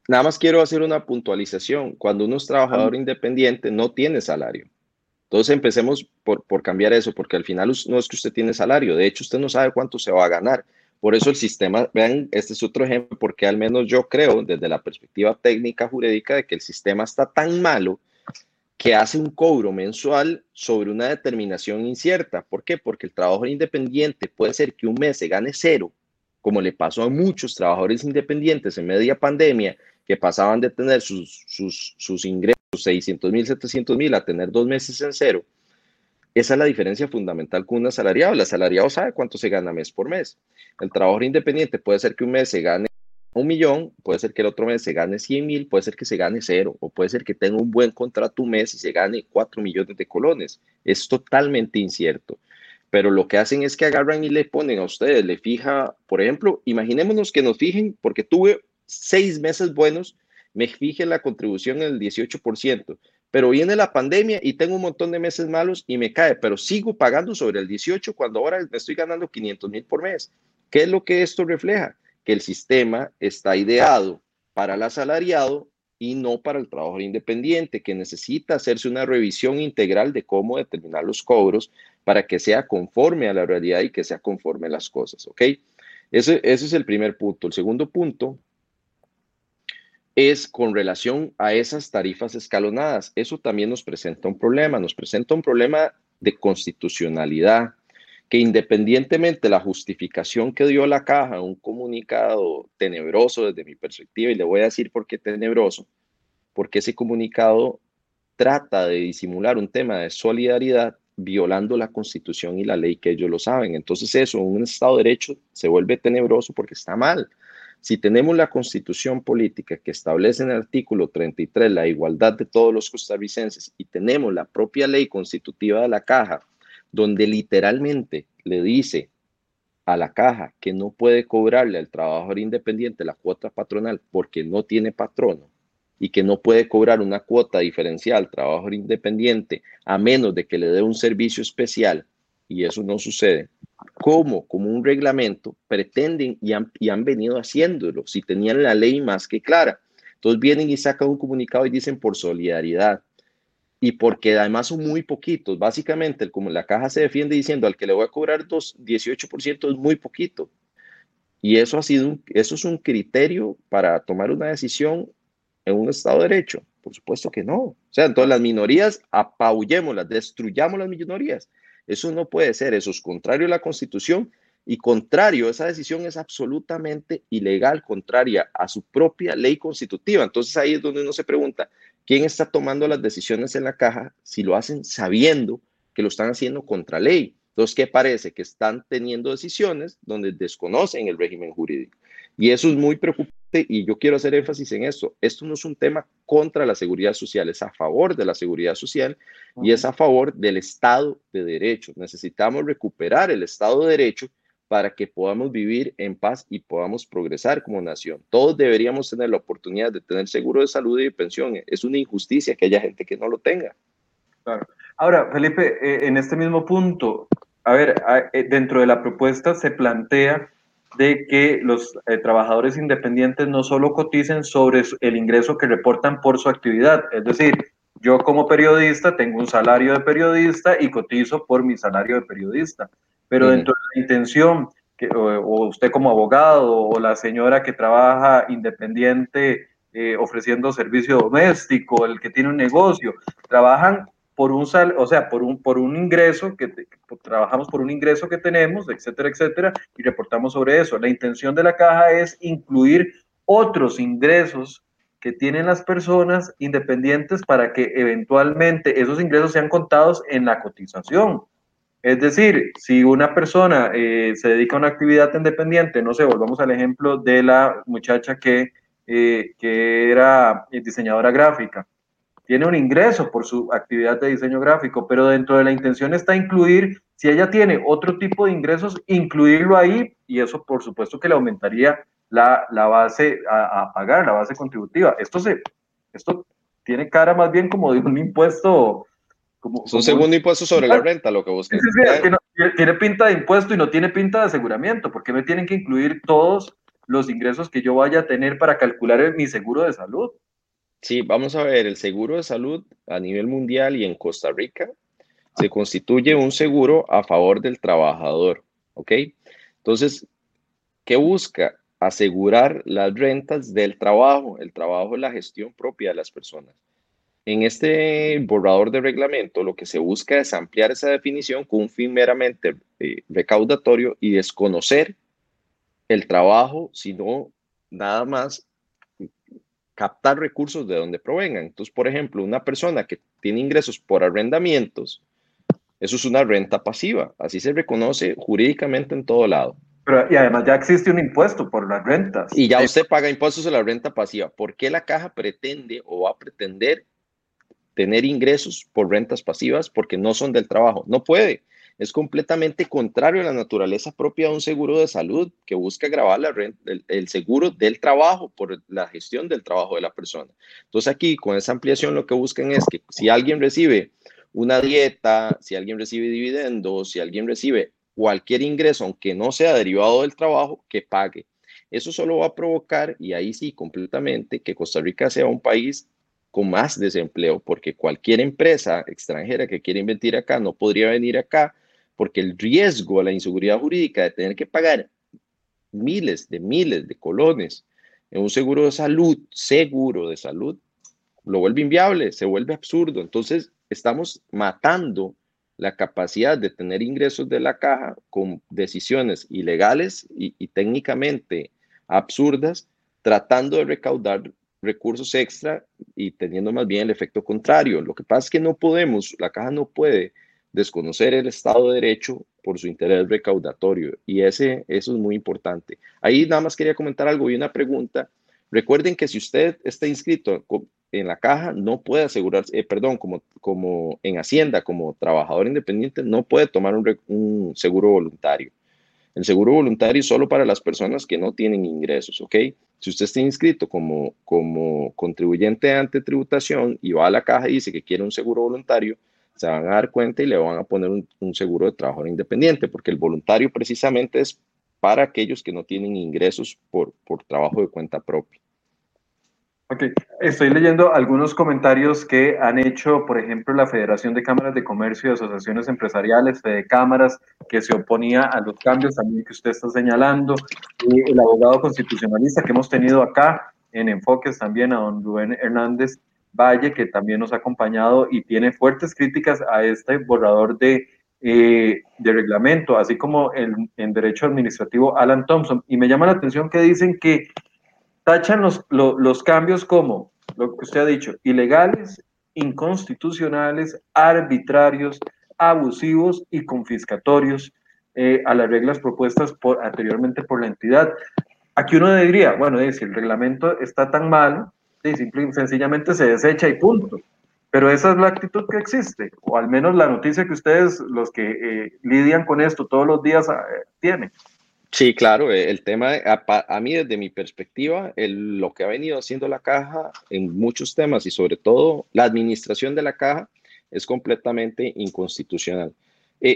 Nada más quiero hacer una puntualización. Cuando uno es trabajador independiente, no tiene salario. Entonces empecemos por, por, cambiar eso, porque al final no es que usted tiene salario, de hecho usted no sabe cuánto se va a ganar. Por eso el sistema, vean, este es otro ejemplo, porque al menos yo creo desde la perspectiva técnica jurídica de que el sistema está tan malo que hace un cobro mensual sobre una determinación incierta. ¿Por qué? Porque el trabajador independiente puede ser que un mes se gane cero, como le pasó a muchos trabajadores independientes en media pandemia, que pasaban de tener sus, sus, ingresos 600 mil, 700 mil a tener dos meses en cero. Esa es la diferencia fundamental con un asalariado. El asalariado sabe cuánto se gana mes por mes. El trabajador independiente puede ser que un mes se gane un millón, puede ser que el otro mes se gane 100 mil, puede ser que se gane cero, o puede ser que tenga un buen contrato un mes y se gane 4 millones de colones. Es totalmente incierto. Pero lo que hacen es que agarran y le ponen a ustedes, le fija, por ejemplo, imaginémonos que nos fijen, porque tuve seis meses buenos me fije la contribución en el 18%, pero viene la pandemia y tengo un montón de meses malos y me cae, pero sigo pagando sobre el 18 cuando ahora me estoy ganando 500 mil por mes. ¿Qué es lo que esto refleja? Que el sistema está ideado para el asalariado y no para el trabajador independiente, que necesita hacerse una revisión integral de cómo determinar los cobros para que sea conforme a la realidad y que sea conforme a las cosas, ¿ok? Ese, ese es el primer punto. El segundo punto es con relación a esas tarifas escalonadas. Eso también nos presenta un problema, nos presenta un problema de constitucionalidad, que independientemente de la justificación que dio la caja, un comunicado tenebroso desde mi perspectiva, y le voy a decir por qué tenebroso, porque ese comunicado trata de disimular un tema de solidaridad violando la constitución y la ley que ellos lo saben. Entonces eso un Estado de Derecho se vuelve tenebroso porque está mal. Si tenemos la constitución política que establece en el artículo 33 la igualdad de todos los costarricenses y tenemos la propia ley constitutiva de la caja, donde literalmente le dice a la caja que no puede cobrarle al trabajador independiente la cuota patronal porque no tiene patrono y que no puede cobrar una cuota diferencial al trabajador independiente a menos de que le dé un servicio especial, y eso no sucede, cómo, como un reglamento, pretenden y han, y han venido haciéndolo, si tenían la ley más que clara. Entonces vienen y sacan un comunicado y dicen por solidaridad. Y porque además son muy poquitos. Básicamente, como la caja se defiende diciendo al que le voy a cobrar dos, 18% es muy poquito. Y eso ha sido eso es un criterio para tomar una decisión en un Estado de Derecho. Por supuesto que no. O sea, entonces las minorías, apabullémoslas, destruyamos las minorías. Eso no puede ser, eso es contrario a la Constitución y contrario, esa decisión es absolutamente ilegal, contraria a su propia ley constitutiva. Entonces ahí es donde uno se pregunta, ¿quién está tomando las decisiones en la caja si lo hacen sabiendo que lo están haciendo contra ley? Entonces, ¿qué parece? Que están teniendo decisiones donde desconocen el régimen jurídico. Y eso es muy preocupante y yo quiero hacer énfasis en esto. Esto no es un tema contra la seguridad social, es a favor de la seguridad social y es a favor del Estado de Derecho. Necesitamos recuperar el Estado de Derecho para que podamos vivir en paz y podamos progresar como nación. Todos deberíamos tener la oportunidad de tener seguro de salud y pensión. Es una injusticia que haya gente que no lo tenga. Claro. Ahora, Felipe, eh, en este mismo punto, a ver, eh, dentro de la propuesta se plantea de que los eh, trabajadores independientes no solo coticen sobre el ingreso que reportan por su actividad, es decir, yo como periodista tengo un salario de periodista y cotizo por mi salario de periodista, pero dentro de la intención, que, o, usted como abogado o la señora que trabaja independiente eh, ofreciendo servicio doméstico, el que tiene un negocio, trabajan por un sal, o sea, por un, por un ingreso que, trabajamos por un ingreso que tenemos, etcétera, etcétera, y reportamos sobre eso. La intención de la caja es incluir otros ingresos que tienen las personas independientes para que eventualmente esos ingresos sean contados en la cotización. Es decir, si una persona eh, se dedica a una actividad independiente, no sé, volvamos al ejemplo de la muchacha que, eh, que era diseñadora gráfica, tiene un ingreso por su actividad de diseño gráfico, pero dentro de la intención está incluir, si ella tiene otro tipo de ingresos, incluirlo ahí y eso por supuesto que le aumentaría la, la base a, a, pagar, la base contributiva. Esto, se, esto tiene cara más bien como de un impuesto. Como, es un segundo impuesto sobre la renta, lo que buscan. Sí, sí, no, tiene pinta de impuesto y no tiene pinta de aseguramiento, porque me tienen que incluir todos los ingresos que yo vaya a tener para calcular mi seguro de salud. Sí, vamos a ver, el seguro de salud a nivel mundial y en Costa Rica se constituye un seguro a favor del trabajador, ¿ok? Entonces, ¿qué busca? Asegurar las rentas del trabajo. El trabajo es la gestión propia de las personas. En este borrador de reglamento, lo que se busca es ampliar esa definición con un fin meramente eh, recaudatorio y desconocer el trabajo, sino nada más captar recursos de donde provengan. Entonces, por ejemplo, una persona que tiene ingresos por arrendamientos, eso es una renta pasiva, así se reconoce jurídicamente en todo lado. Pero, y además ya existe un impuesto por las rentas. Y ya usted paga impuestos a la renta pasiva. ¿Por qué la caja pretende o va a pretender tener ingresos por rentas pasivas? Porque no son del trabajo. No puede es completamente contrario a la naturaleza propia de un seguro de salud que busca grabar la el, seguro del trabajo por la gestión del trabajo de la persona. Entonces aquí con esa ampliación lo que buscan es que si alguien recibe una dieta, si alguien recibe dividendos, si alguien recibe cualquier ingreso, aunque no sea derivado del trabajo, que pague. Eso solo va a provocar, y ahí sí completamente, que Costa Rica sea un país con más desempleo, porque cualquier empresa extranjera que quiera invertir acá no podría venir acá porque el riesgo a la inseguridad jurídica de tener que pagar miles de miles de colones en un seguro de salud, seguro de salud, lo vuelve inviable, se vuelve absurdo. Entonces, estamos matando la capacidad de tener ingresos de la caja con decisiones ilegales y, técnicamente absurdas, tratando de recaudar recursos extra y teniendo más bien el efecto contrario. Lo que pasa es que no podemos, la caja no puede desconocer el Estado de Derecho por su interés recaudatorio. Y ese, eso es muy importante. Ahí nada más quería comentar algo y una pregunta. Recuerden que si usted está inscrito en la caja, no puede asegurarse, eh, perdón, como, como en Hacienda, como trabajador independiente, no puede tomar un, un seguro voluntario. El seguro voluntario es solo para las personas que no tienen ingresos, ¿ok? Si usted está inscrito como, como contribuyente ante tributación y va a la caja y dice que quiere un seguro voluntario, se van a dar cuenta y le van a poner un, seguro de trabajo independiente, porque el voluntario precisamente es para aquellos que no tienen ingresos por, por trabajo de cuenta propia. Ok, estoy leyendo algunos comentarios que han hecho, por ejemplo, la Federación de Cámaras de Comercio y Asociaciones Empresariales, Fede Cámaras, que se oponía a los cambios también que usted está señalando, y el abogado constitucionalista que hemos tenido acá en Enfoques también, a don Rubén Hernández, Valle, que también nos ha acompañado y tiene fuertes críticas a este borrador de, eh, de reglamento, así como en, en, Derecho Administrativo Alan Thompson. Y me llama la atención que dicen que tachan los, los, cambios como, lo que usted ha dicho, ilegales, inconstitucionales, arbitrarios, abusivos y confiscatorios eh, a las reglas propuestas por, anteriormente por la entidad. Aquí uno diría, bueno, si el reglamento está tan mal, simple, sencillamente se desecha y punto. Pero esa es la actitud que existe, o al menos la noticia que ustedes, los que eh, lidian con esto todos los días, eh, tienen. Sí, claro, eh, el tema, a, mí desde mi perspectiva, lo que ha venido haciendo la caja en muchos temas y sobre todo la administración de la caja es completamente inconstitucional.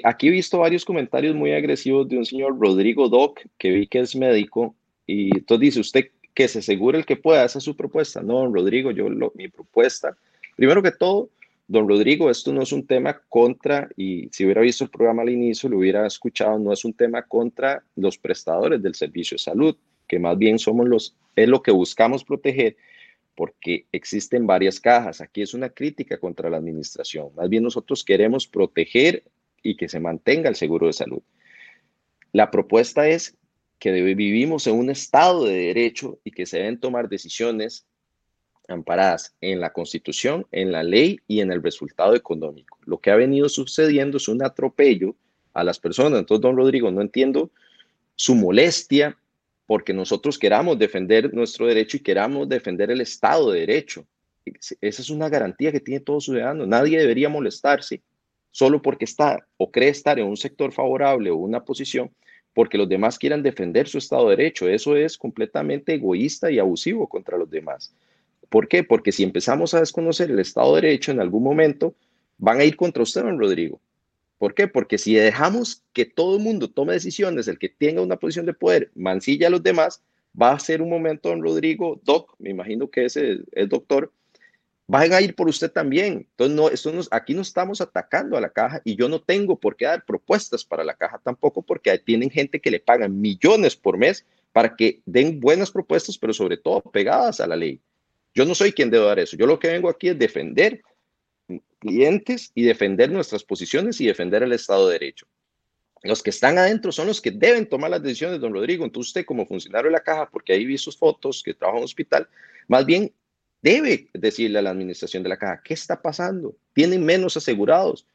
aquí he visto varios comentarios muy agresivos de un señor Rodrigo Doc, que vi que es médico, y entonces dice, ¿usted que se asegure el que pueda, esa es su propuesta. No, don Rodrigo, yo lo, mi propuesta, primero que todo, don Rodrigo, esto no es un tema contra, y si hubiera visto el programa al inicio, lo hubiera escuchado, no es un tema contra los prestadores del servicio de salud, que más bien somos los, es lo que buscamos proteger, porque existen varias cajas. Aquí es una crítica contra la administración. Más bien nosotros queremos proteger y que se mantenga el seguro de salud. La propuesta es que vivimos en un Estado de Derecho y que se deben tomar decisiones amparadas en la Constitución, en la ley y en el resultado económico. Lo que ha venido sucediendo es un atropello a las personas. Entonces, don Rodrigo, no entiendo su molestia porque nosotros queramos defender nuestro derecho y queramos defender el Estado de Derecho. Esa es una garantía que tiene todo ciudadano. Nadie debería molestarse solo porque está o cree estar en un sector favorable o una posición porque los demás quieran defender su Estado de Derecho. Eso es completamente egoísta y abusivo contra los demás. ¿Por qué? Porque si empezamos a desconocer el Estado de Derecho en algún momento, van a ir contra usted, don Rodrigo. ¿Por qué? Porque si dejamos que todo el mundo tome decisiones, el que tenga una posición de poder mancilla a los demás, va a ser un momento, don Rodrigo, doc, me imagino que es el, doctor, van a ir por usted también. Entonces, no, esto nos, aquí no estamos atacando a la caja y yo no tengo por qué dar propuestas para la caja tampoco porque tienen gente que le pagan millones por mes para que den buenas propuestas, pero sobre todo pegadas a la ley. Yo no soy quien debe dar eso. Yo lo que vengo aquí es defender clientes y defender nuestras posiciones y defender el Estado de Derecho. Los que están adentro son los que deben tomar las decisiones, don Rodrigo. Entonces usted como funcionario de la caja, porque ahí vi sus fotos, que trabaja en un hospital, más bien debe decirle a la administración de la caja, ¿qué está pasando? Tienen menos asegurados,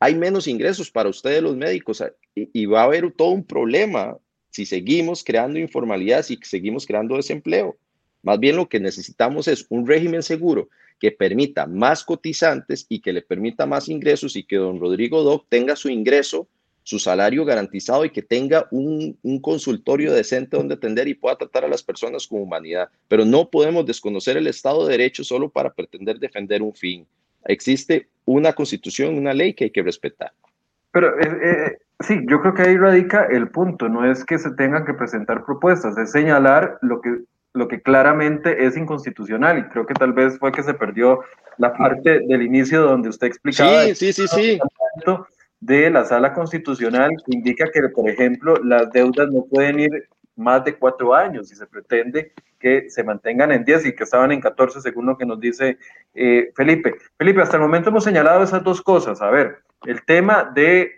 hay menos ingresos para ustedes los médicos y, va a haber todo un problema si seguimos creando informalidad, si seguimos creando desempleo. Más bien lo que necesitamos es un régimen seguro que permita más cotizantes y que le permita más ingresos y que don Rodrigo Doc tenga su ingreso, su salario garantizado y que tenga un, consultorio decente donde atender y pueda tratar a las personas con humanidad. Pero no podemos desconocer el Estado de Derecho solo para pretender defender un fin. Existe una constitución, una ley que hay que respetar. Pero eh, eh, sí, yo creo que ahí radica el punto, no es que se tengan que presentar propuestas, es señalar lo que lo que claramente es inconstitucional y creo que tal vez fue que se perdió la parte del inicio donde usted explicaba sí, sí, sí, sí. De la sala constitucional indica que, por ejemplo, las deudas no pueden ir más de cuatro años y se pretende que se mantengan en diez y que estaban en catorce según lo que nos dice eh, Felipe. Felipe, hasta el momento hemos señalado esas dos cosas. A ver, el tema de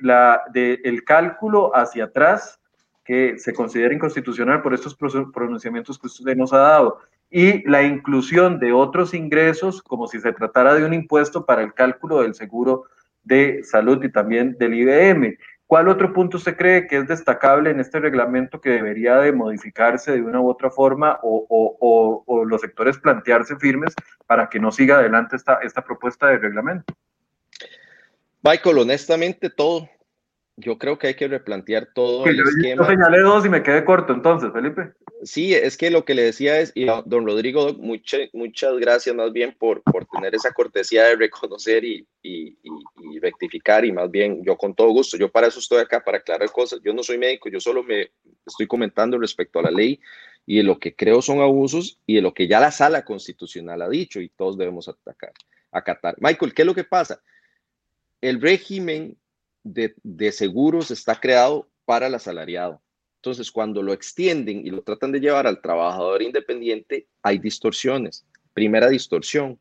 de el cálculo hacia atrás que se considera inconstitucional por estos pronunciamientos que usted nos ha dado. Y la inclusión de otros ingresos como si se tratara de un impuesto para el cálculo del seguro de salud y también del IBM. ¿Cuál otro punto usted cree que es destacable en este reglamento que debería de modificarse de una u otra forma o, o, los sectores plantearse firmes para que no siga adelante esta, esta propuesta de reglamento? Michael, honestamente todo, yo creo que hay que replantear todo el esquema. Yo señalé dos y me quedé corto entonces, Felipe. Sí, es que lo que le decía es, y don Rodrigo, muchas muchas gracias más bien por, por tener esa cortesía de reconocer y, y, y, rectificar y más bien yo con todo gusto, yo para eso estoy acá, para aclarar cosas. Yo no soy médico, yo solo me estoy comentando respecto a la ley y de lo que creo son abusos y de lo que ya la sala constitucional ha dicho y todos debemos atacar, acatar. Michael, ¿qué es lo que pasa? El régimen de, seguros está creado para el asalariado. Entonces, cuando lo extienden y lo tratan de llevar al trabajador independiente, hay distorsiones. Primera distorsión,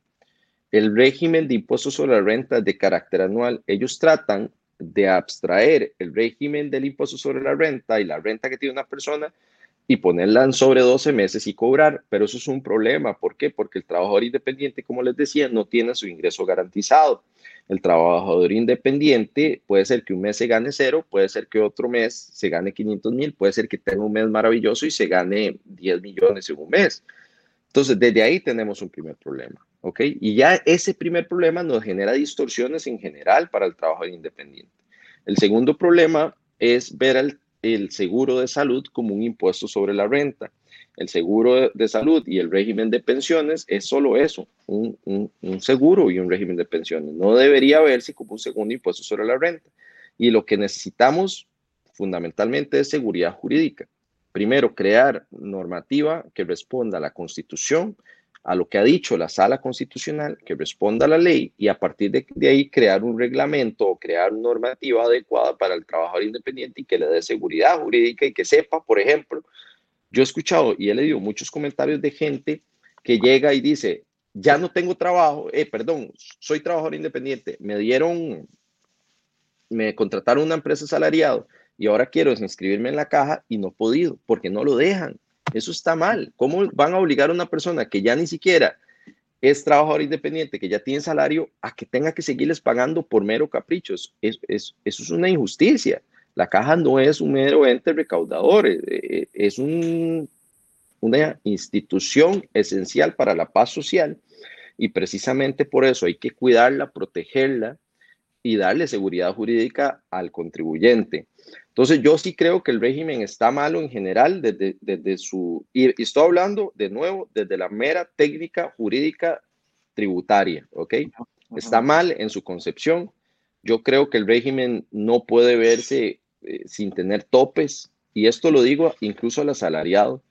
el régimen de impuestos sobre la renta de carácter anual. Ellos tratan de abstraer el régimen del impuesto sobre la renta y la renta que tiene una persona y ponerla en sobre 12 meses y cobrar, pero eso es un problema. ¿Por qué? Porque el trabajador independiente, como les decía, no tiene su ingreso garantizado. El trabajador independiente puede ser que un mes se gane cero, puede ser que otro mes se gane 500 mil, puede ser que tenga un mes maravilloso y se gane 10 millones en un mes. Entonces, desde ahí tenemos un primer problema, ¿ok? Y ya ese primer problema nos genera distorsiones en general para el trabajador independiente. El segundo problema es ver al el seguro de salud como un impuesto sobre la renta. El seguro de salud y el régimen de pensiones es solo eso, un, seguro y un régimen de pensiones. No debería verse como un segundo impuesto sobre la renta. Y lo que necesitamos fundamentalmente es seguridad jurídica. Primero, crear normativa que responda a la Constitución, a lo que ha dicho la sala constitucional, que responda a la ley y a partir de, ahí crear un reglamento o crear normativa adecuada para el trabajador independiente y que le dé seguridad jurídica y que sepa, por ejemplo, yo he escuchado y he leído muchos comentarios de gente que llega y dice, ya no tengo trabajo, eh, perdón, soy trabajador independiente, me dieron, me contrataron una empresa salariado y ahora quiero inscribirme en la caja y no he podido porque no lo dejan. Eso está mal. ¿Cómo van a obligar a una persona que ya ni siquiera es trabajador independiente que ya tiene salario a que tenga que seguirles pagando por mero caprichos. Es, eso es una injusticia. La caja no es un mero ente recaudador, eh, eh, es un, una institución esencial para la paz social y precisamente por eso hay que cuidarla, protegerla y darle seguridad jurídica al contribuyente. Entonces, yo sí creo que el régimen está malo en general desde, desde su, y estoy hablando de nuevo desde la mera técnica jurídica tributaria, ¿ok? Está mal en su concepción. Yo creo que el régimen no puede verse eh, sin tener topes, y esto lo digo incluso al asalariado.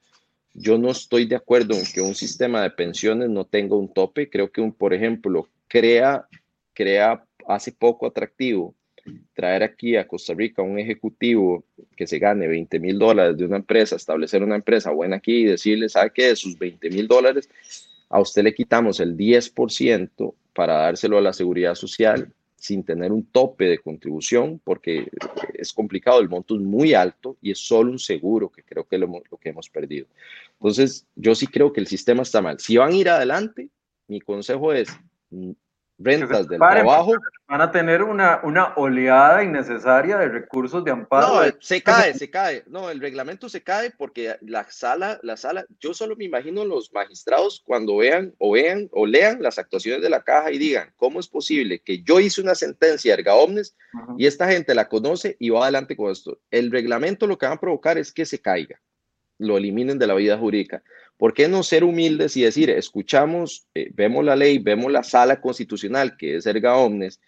Yo no estoy de acuerdo en que un sistema de pensiones no tenga un tope. Creo que, un, por ejemplo, crea, crea hace poco atractivo traer aquí a Costa Rica un ejecutivo que se gane 20 mil dólares de una empresa, establecer una empresa buena aquí y decirle, ¿sabe qué? De sus 20 mil dólares, a usted le quitamos el 10% para dárselo a la seguridad social sin tener un tope de contribución, porque es complicado, el monto es muy alto y es solo un seguro, que creo que lo, lo que hemos perdido. Entonces, yo sí creo que el sistema está mal. Si van a ir adelante, mi consejo es rentas del trabajo. Van a tener una, una oleada innecesaria de recursos de amparo. No, se cae, se cae. No, el reglamento se cae porque la sala, la sala, yo solo me imagino los magistrados cuando vean o vean o lean las actuaciones de la caja y digan, ¿cómo es posible que yo hice una sentencia erga omnes y esta gente la conoce y va adelante con esto? El reglamento lo que va a provocar es que se caiga, lo eliminen de la vida jurídica. ¿Por qué no ser humildes y decir, escuchamos, eh, vemos la ley, vemos la sala constitucional, que es erga omnes,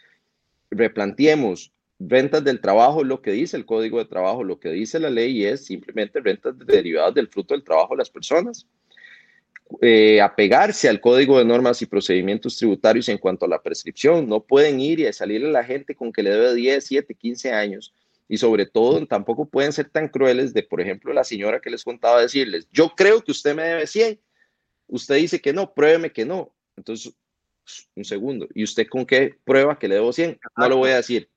replanteemos rentas del trabajo, lo que dice el Código de Trabajo, lo que dice la ley es simplemente rentas derivadas del fruto del trabajo de las personas. Eh, apegarse al Código de Normas y Procedimientos Tributarios en cuanto a la prescripción. No pueden ir y salirle a la gente con que le debe 10, 7, 15 años y sobre todo tampoco pueden ser tan crueles de, por ejemplo, la señora que les contaba decirles, yo creo que usted me debe 100, usted dice que no, pruébeme que no. Entonces, un segundo, ¿y usted con qué prueba que le debo 100? No lo voy a decir.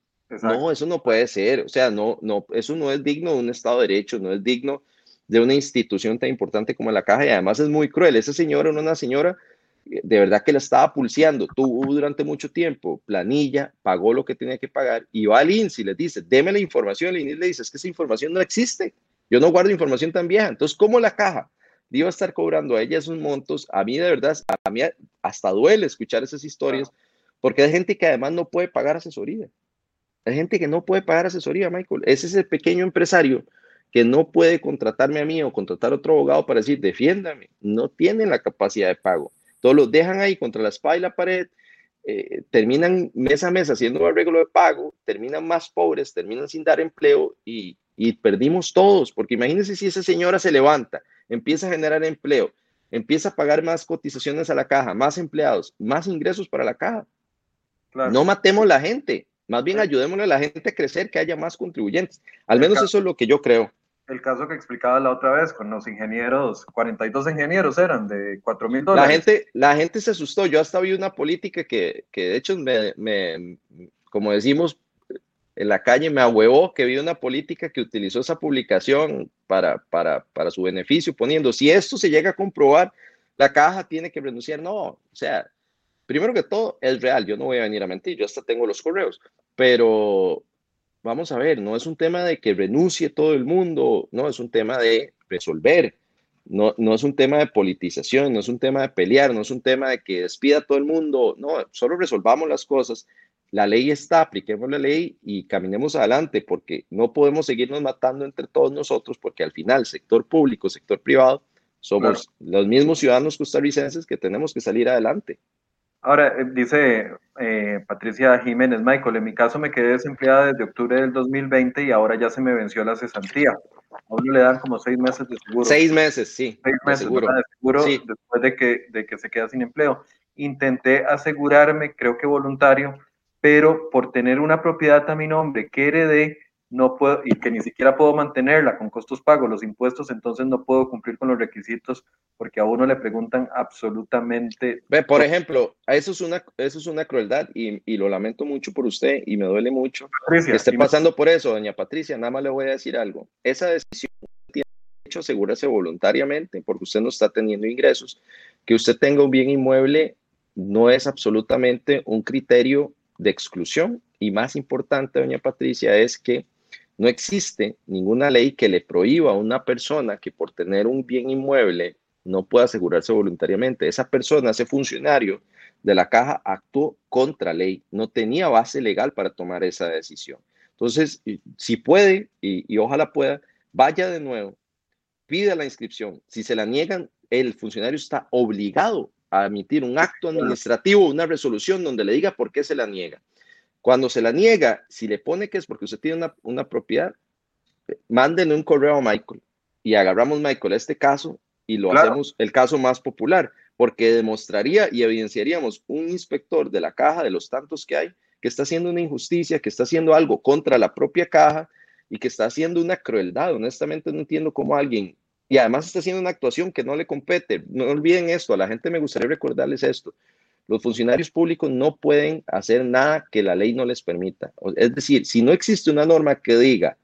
No, eso no puede ser, o sea, no, no, eso no es digno de un Estado de Derecho, no es digno de una institución tan importante como la Caja y además es muy cruel. Esa señora una señora de verdad que la estaba pulseando, tuvo durante mucho tiempo planilla, pagó lo que tenía que pagar y va al INSS y le dice, deme la información, y le dice, es que esa información no existe, yo no guardo información tan vieja, entonces, ¿cómo la caja? Iba a estar cobrando a ella esos montos, a mí de verdad, a mí hasta duele escuchar esas historias, porque hay gente que además no puede pagar asesoría, hay gente que no puede pagar asesoría, Michael, es ese pequeño empresario que no puede contratarme a mí o contratar a otro abogado para decir, defiéndame, no tienen la capacidad de pago todos los dejan ahí contra la espalda y la pared, eh, terminan mes a mes haciendo arreglo de pago, terminan más pobres, terminan sin dar empleo y, perdimos todos, porque imagínense si esa señora se levanta, empieza a generar empleo, empieza a pagar más cotizaciones a la caja, más empleados, más ingresos para la caja. No matemos la gente, más bien ayudémosle a la gente a crecer, que haya más contribuyentes. Al menos eso es lo que yo creo el caso que explicaba la otra vez con los ingenieros, 42 ingenieros eran de 4 mil dólares. La gente, la gente se asustó. Yo hasta vi una política que, que de hecho, me, me, como decimos en la calle, me ahuevó que vi una política que utilizó esa publicación para, para, para su beneficio, poniendo, si esto se llega a comprobar, la caja tiene que renunciar. No, o sea, primero que todo, es real. Yo no voy a venir a mentir, yo hasta tengo los correos, pero vamos a ver, no es un tema de que renuncie todo el mundo, no, es un tema de resolver, no, no es un tema de politización, no es un tema de pelear, no es un tema de que despida todo el mundo, no, solo resolvamos las cosas. La ley está, apliquemos la ley y caminemos adelante, porque no podemos seguirnos matando entre todos nosotros, porque al final, sector público, sector privado, somos los mismos ciudadanos costarricenses que tenemos que salir adelante. Ahora, eh, dice eh, Patricia Jiménez, Michael, en mi caso me quedé desempleada desde octubre del 2020 y ahora ya se me venció la cesantía. A uno le dan como seis meses de seguro. Seis meses, sí. Seis meses de seguro, de seguro después de que, de que se queda sin empleo. Intenté asegurarme, creo que voluntario, pero por tener una propiedad a mi nombre que heredé, no puedo, y que ni siquiera puedo mantenerla con costos pagos, los impuestos, entonces no puedo cumplir con los requisitos porque a uno le preguntan absolutamente. Ve, por ejemplo, eso es una, eso es una crueldad y, y lo lamento mucho por usted y me duele mucho que esté pasando por eso, doña Patricia. Nada más le voy a decir algo. Esa decisión tiene hecho asegúrese voluntariamente porque usted no está teniendo ingresos, que usted tenga un bien inmueble no es absolutamente un criterio de exclusión. Y más importante, doña Patricia, es que no existe ninguna ley que le prohíba a una persona que por tener un bien inmueble no pueda asegurarse voluntariamente. Esa persona, ese funcionario de la caja actuó contra ley, no tenía base legal para tomar esa decisión. Entonces, si puede, y, ojalá pueda, vaya de nuevo, pida la inscripción. Si se la niegan, el funcionario está obligado a emitir un acto administrativo, una resolución donde le diga por qué se la niega. Cuando se la niega, si le pone que es porque usted tiene una, propiedad, mándenle un correo a Michael y agarramos Michael este caso y lo hacemos el caso más popular, porque demostraría y evidenciaríamos un inspector de la caja de los tantos que hay que está haciendo una injusticia, que está haciendo algo contra la propia caja y que está haciendo una crueldad. Honestamente no entiendo cómo alguien, y además está haciendo una actuación que no le compete. No olviden esto, a la gente me gustaría recordarles esto. Los funcionarios públicos no pueden hacer nada que la ley no les permita. Es decir, si no existe una norma que diga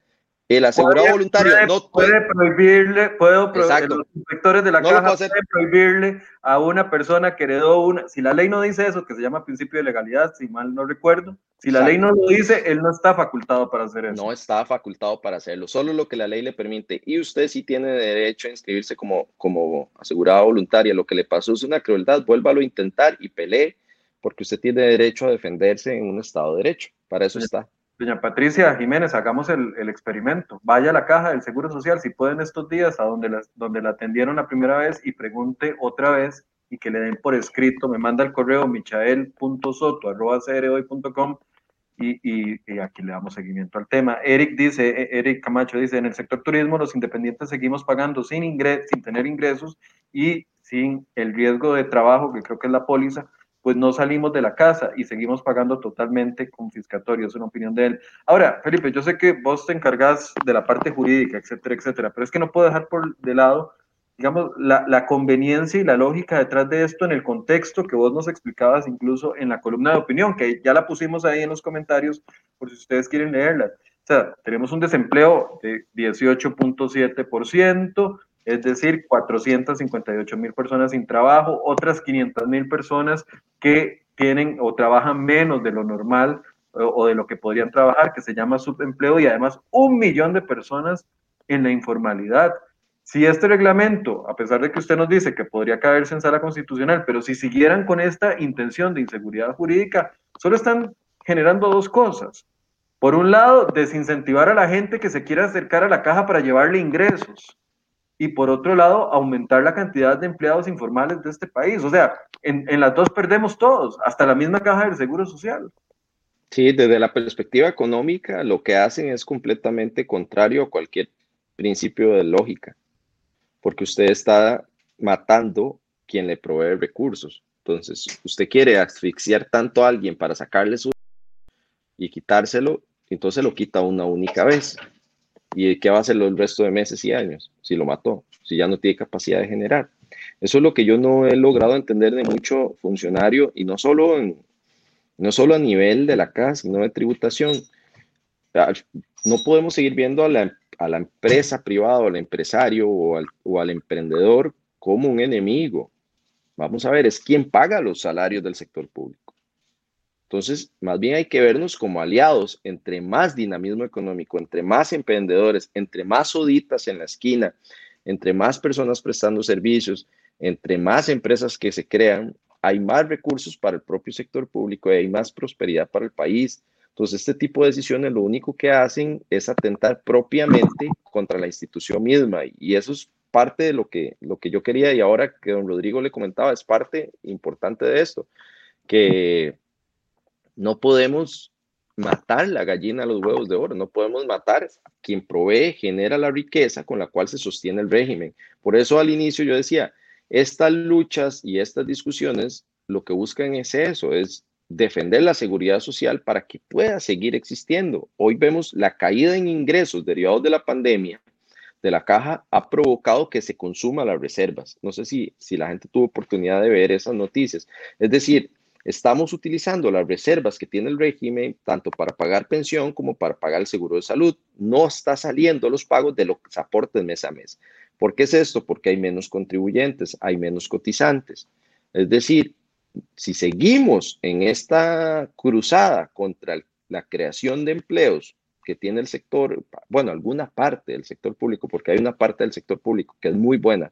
el asegurado voluntario no puede, prohibirle, puedo los inspectores de la caja pueden prohibirle a una persona que heredó una, si la ley no dice eso, que se llama principio de legalidad, si mal no recuerdo, si la ley no lo dice, él no está facultado para hacer eso. No está facultado para hacerlo, solo lo que la ley le permite. Y usted sí tiene derecho a inscribirse como, como asegurado voluntaria. Lo que le pasó es una crueldad, vuélvalo a intentar y pelee, porque usted tiene derecho a defenderse en un Estado de Derecho. Para eso está. Doña Patricia Jiménez, hagamos el, experimento. Vaya a la caja del Seguro Social, si pueden estos días, a donde la, donde la atendieron la primera vez y pregunte otra vez y que le den por escrito. Me manda el correo michael.soto.com y, y, y aquí le damos seguimiento al tema. Eric dice, e, Eric Camacho dice, en el sector turismo los independientes seguimos pagando sin, ingres, sin tener ingresos y sin el riesgo de trabajo, que creo que es la póliza, pues no salimos de la casa y seguimos pagando totalmente confiscatorio, es una opinión de él. Ahora, Felipe, yo sé que vos te encargas de la parte jurídica, etcétera, etcétera, pero es que no puedo dejar por de lado, digamos, la, la conveniencia y la lógica detrás de esto en el contexto que vos nos explicabas incluso en la columna de opinión, que ya la pusimos ahí en los comentarios por si ustedes quieren leerla. O sea, tenemos un desempleo de 18.7%, es decir, 458 mil personas sin trabajo, otras 500 mil personas que tienen o trabajan menos de lo normal o, de lo que podrían trabajar, que se llama subempleo, y además un millón de personas en la informalidad. Si este reglamento, a pesar de que usted nos dice que podría caerse en sala constitucional, pero si siguieran con esta intención de inseguridad jurídica, solo están generando dos cosas. Por un lado, desincentivar a la gente que se quiera acercar a la caja para llevarle ingresos y por otro lado aumentar la cantidad de empleados informales de este país. O sea, en, en, las dos perdemos todos, hasta la misma caja del Seguro Social. Sí, desde la perspectiva económica, lo que hacen es completamente contrario a cualquier principio de lógica, porque usted está matando quien le provee recursos. Entonces, usted quiere asfixiar tanto a alguien para sacarle su y quitárselo, entonces lo quita una única vez. ¿Y qué va a hacer el resto de meses y años si lo mató? Si ya no tiene capacidad de generar. Eso es lo que yo no he logrado entender de mucho funcionario y no solo, en, no solo a nivel de la casa, sino de tributación. Ah, no podemos seguir viendo a la, a la empresa privada o al empresario o al, o al emprendedor como un enemigo. Vamos a ver, es quien paga los salarios del sector público. Entonces, más bien hay que vernos como aliados entre más dinamismo económico, entre más emprendedores, entre más oditas en la esquina, entre más personas prestando servicios, entre más empresas que se crean, hay más recursos para el propio sector público y hay más prosperidad para el país. Entonces, este tipo de decisiones lo único que hacen es atentar propiamente contra la institución misma y eso es parte de lo que, lo que yo quería y ahora que don Rodrigo le comentaba, es parte importante de esto, que no podemos matar la gallina a los huevos de oro, no podemos matar quien provee, genera la riqueza con la cual se sostiene el régimen. Por eso al inicio yo decía, estas luchas y estas discusiones lo que buscan es eso, es defender la seguridad social para que pueda seguir existiendo. Hoy vemos la caída en ingresos derivados de la pandemia de la caja ha provocado que se consuma las reservas. No sé si, si la gente tuvo oportunidad de ver esas noticias. Es decir, Estamos utilizando las reservas que tiene el régimen tanto para pagar pensión como para pagar el seguro de salud. No está saliendo los pagos de los aportes mes a mes. ¿Por qué es esto? Porque hay menos contribuyentes, hay menos cotizantes. Es decir, si seguimos en esta cruzada contra la creación de empleos que tiene el sector, bueno, alguna parte del sector público, porque hay una parte del sector público que es muy buena,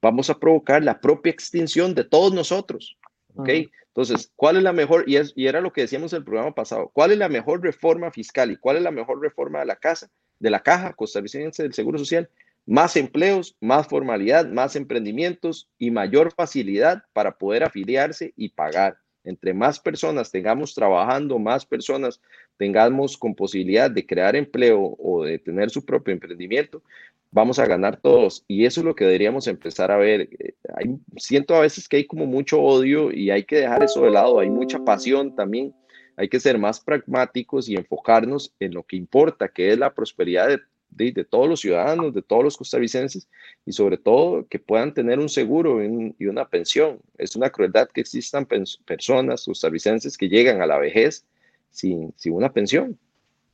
vamos a provocar la propia extinción de todos nosotros. ¿Ok? Entonces, ¿cuál es la mejor? Y, es, y era lo que decíamos en el programa pasado. ¿Cuál es la mejor reforma fiscal y cuál es la mejor reforma de la casa, de la caja costarricense del Seguro Social? Más empleos, más formalidad, más emprendimientos y mayor facilidad para poder afiliarse y pagar. Entre más personas tengamos trabajando, más personas tengamos con posibilidad de crear empleo o de tener su propio emprendimiento, vamos a ganar todos. Y eso es lo que deberíamos empezar a ver. Eh, hay, siento a veces que hay como mucho odio y hay que dejar eso de lado. Hay mucha pasión también. Hay que ser más pragmáticos y enfocarnos en lo que importa, que es la prosperidad de, de, todos los ciudadanos, de todos los costarricenses y sobre todo que puedan tener un seguro y una pensión. Es una crueldad que existan personas costarricenses que llegan a la vejez sin, sin una pensión.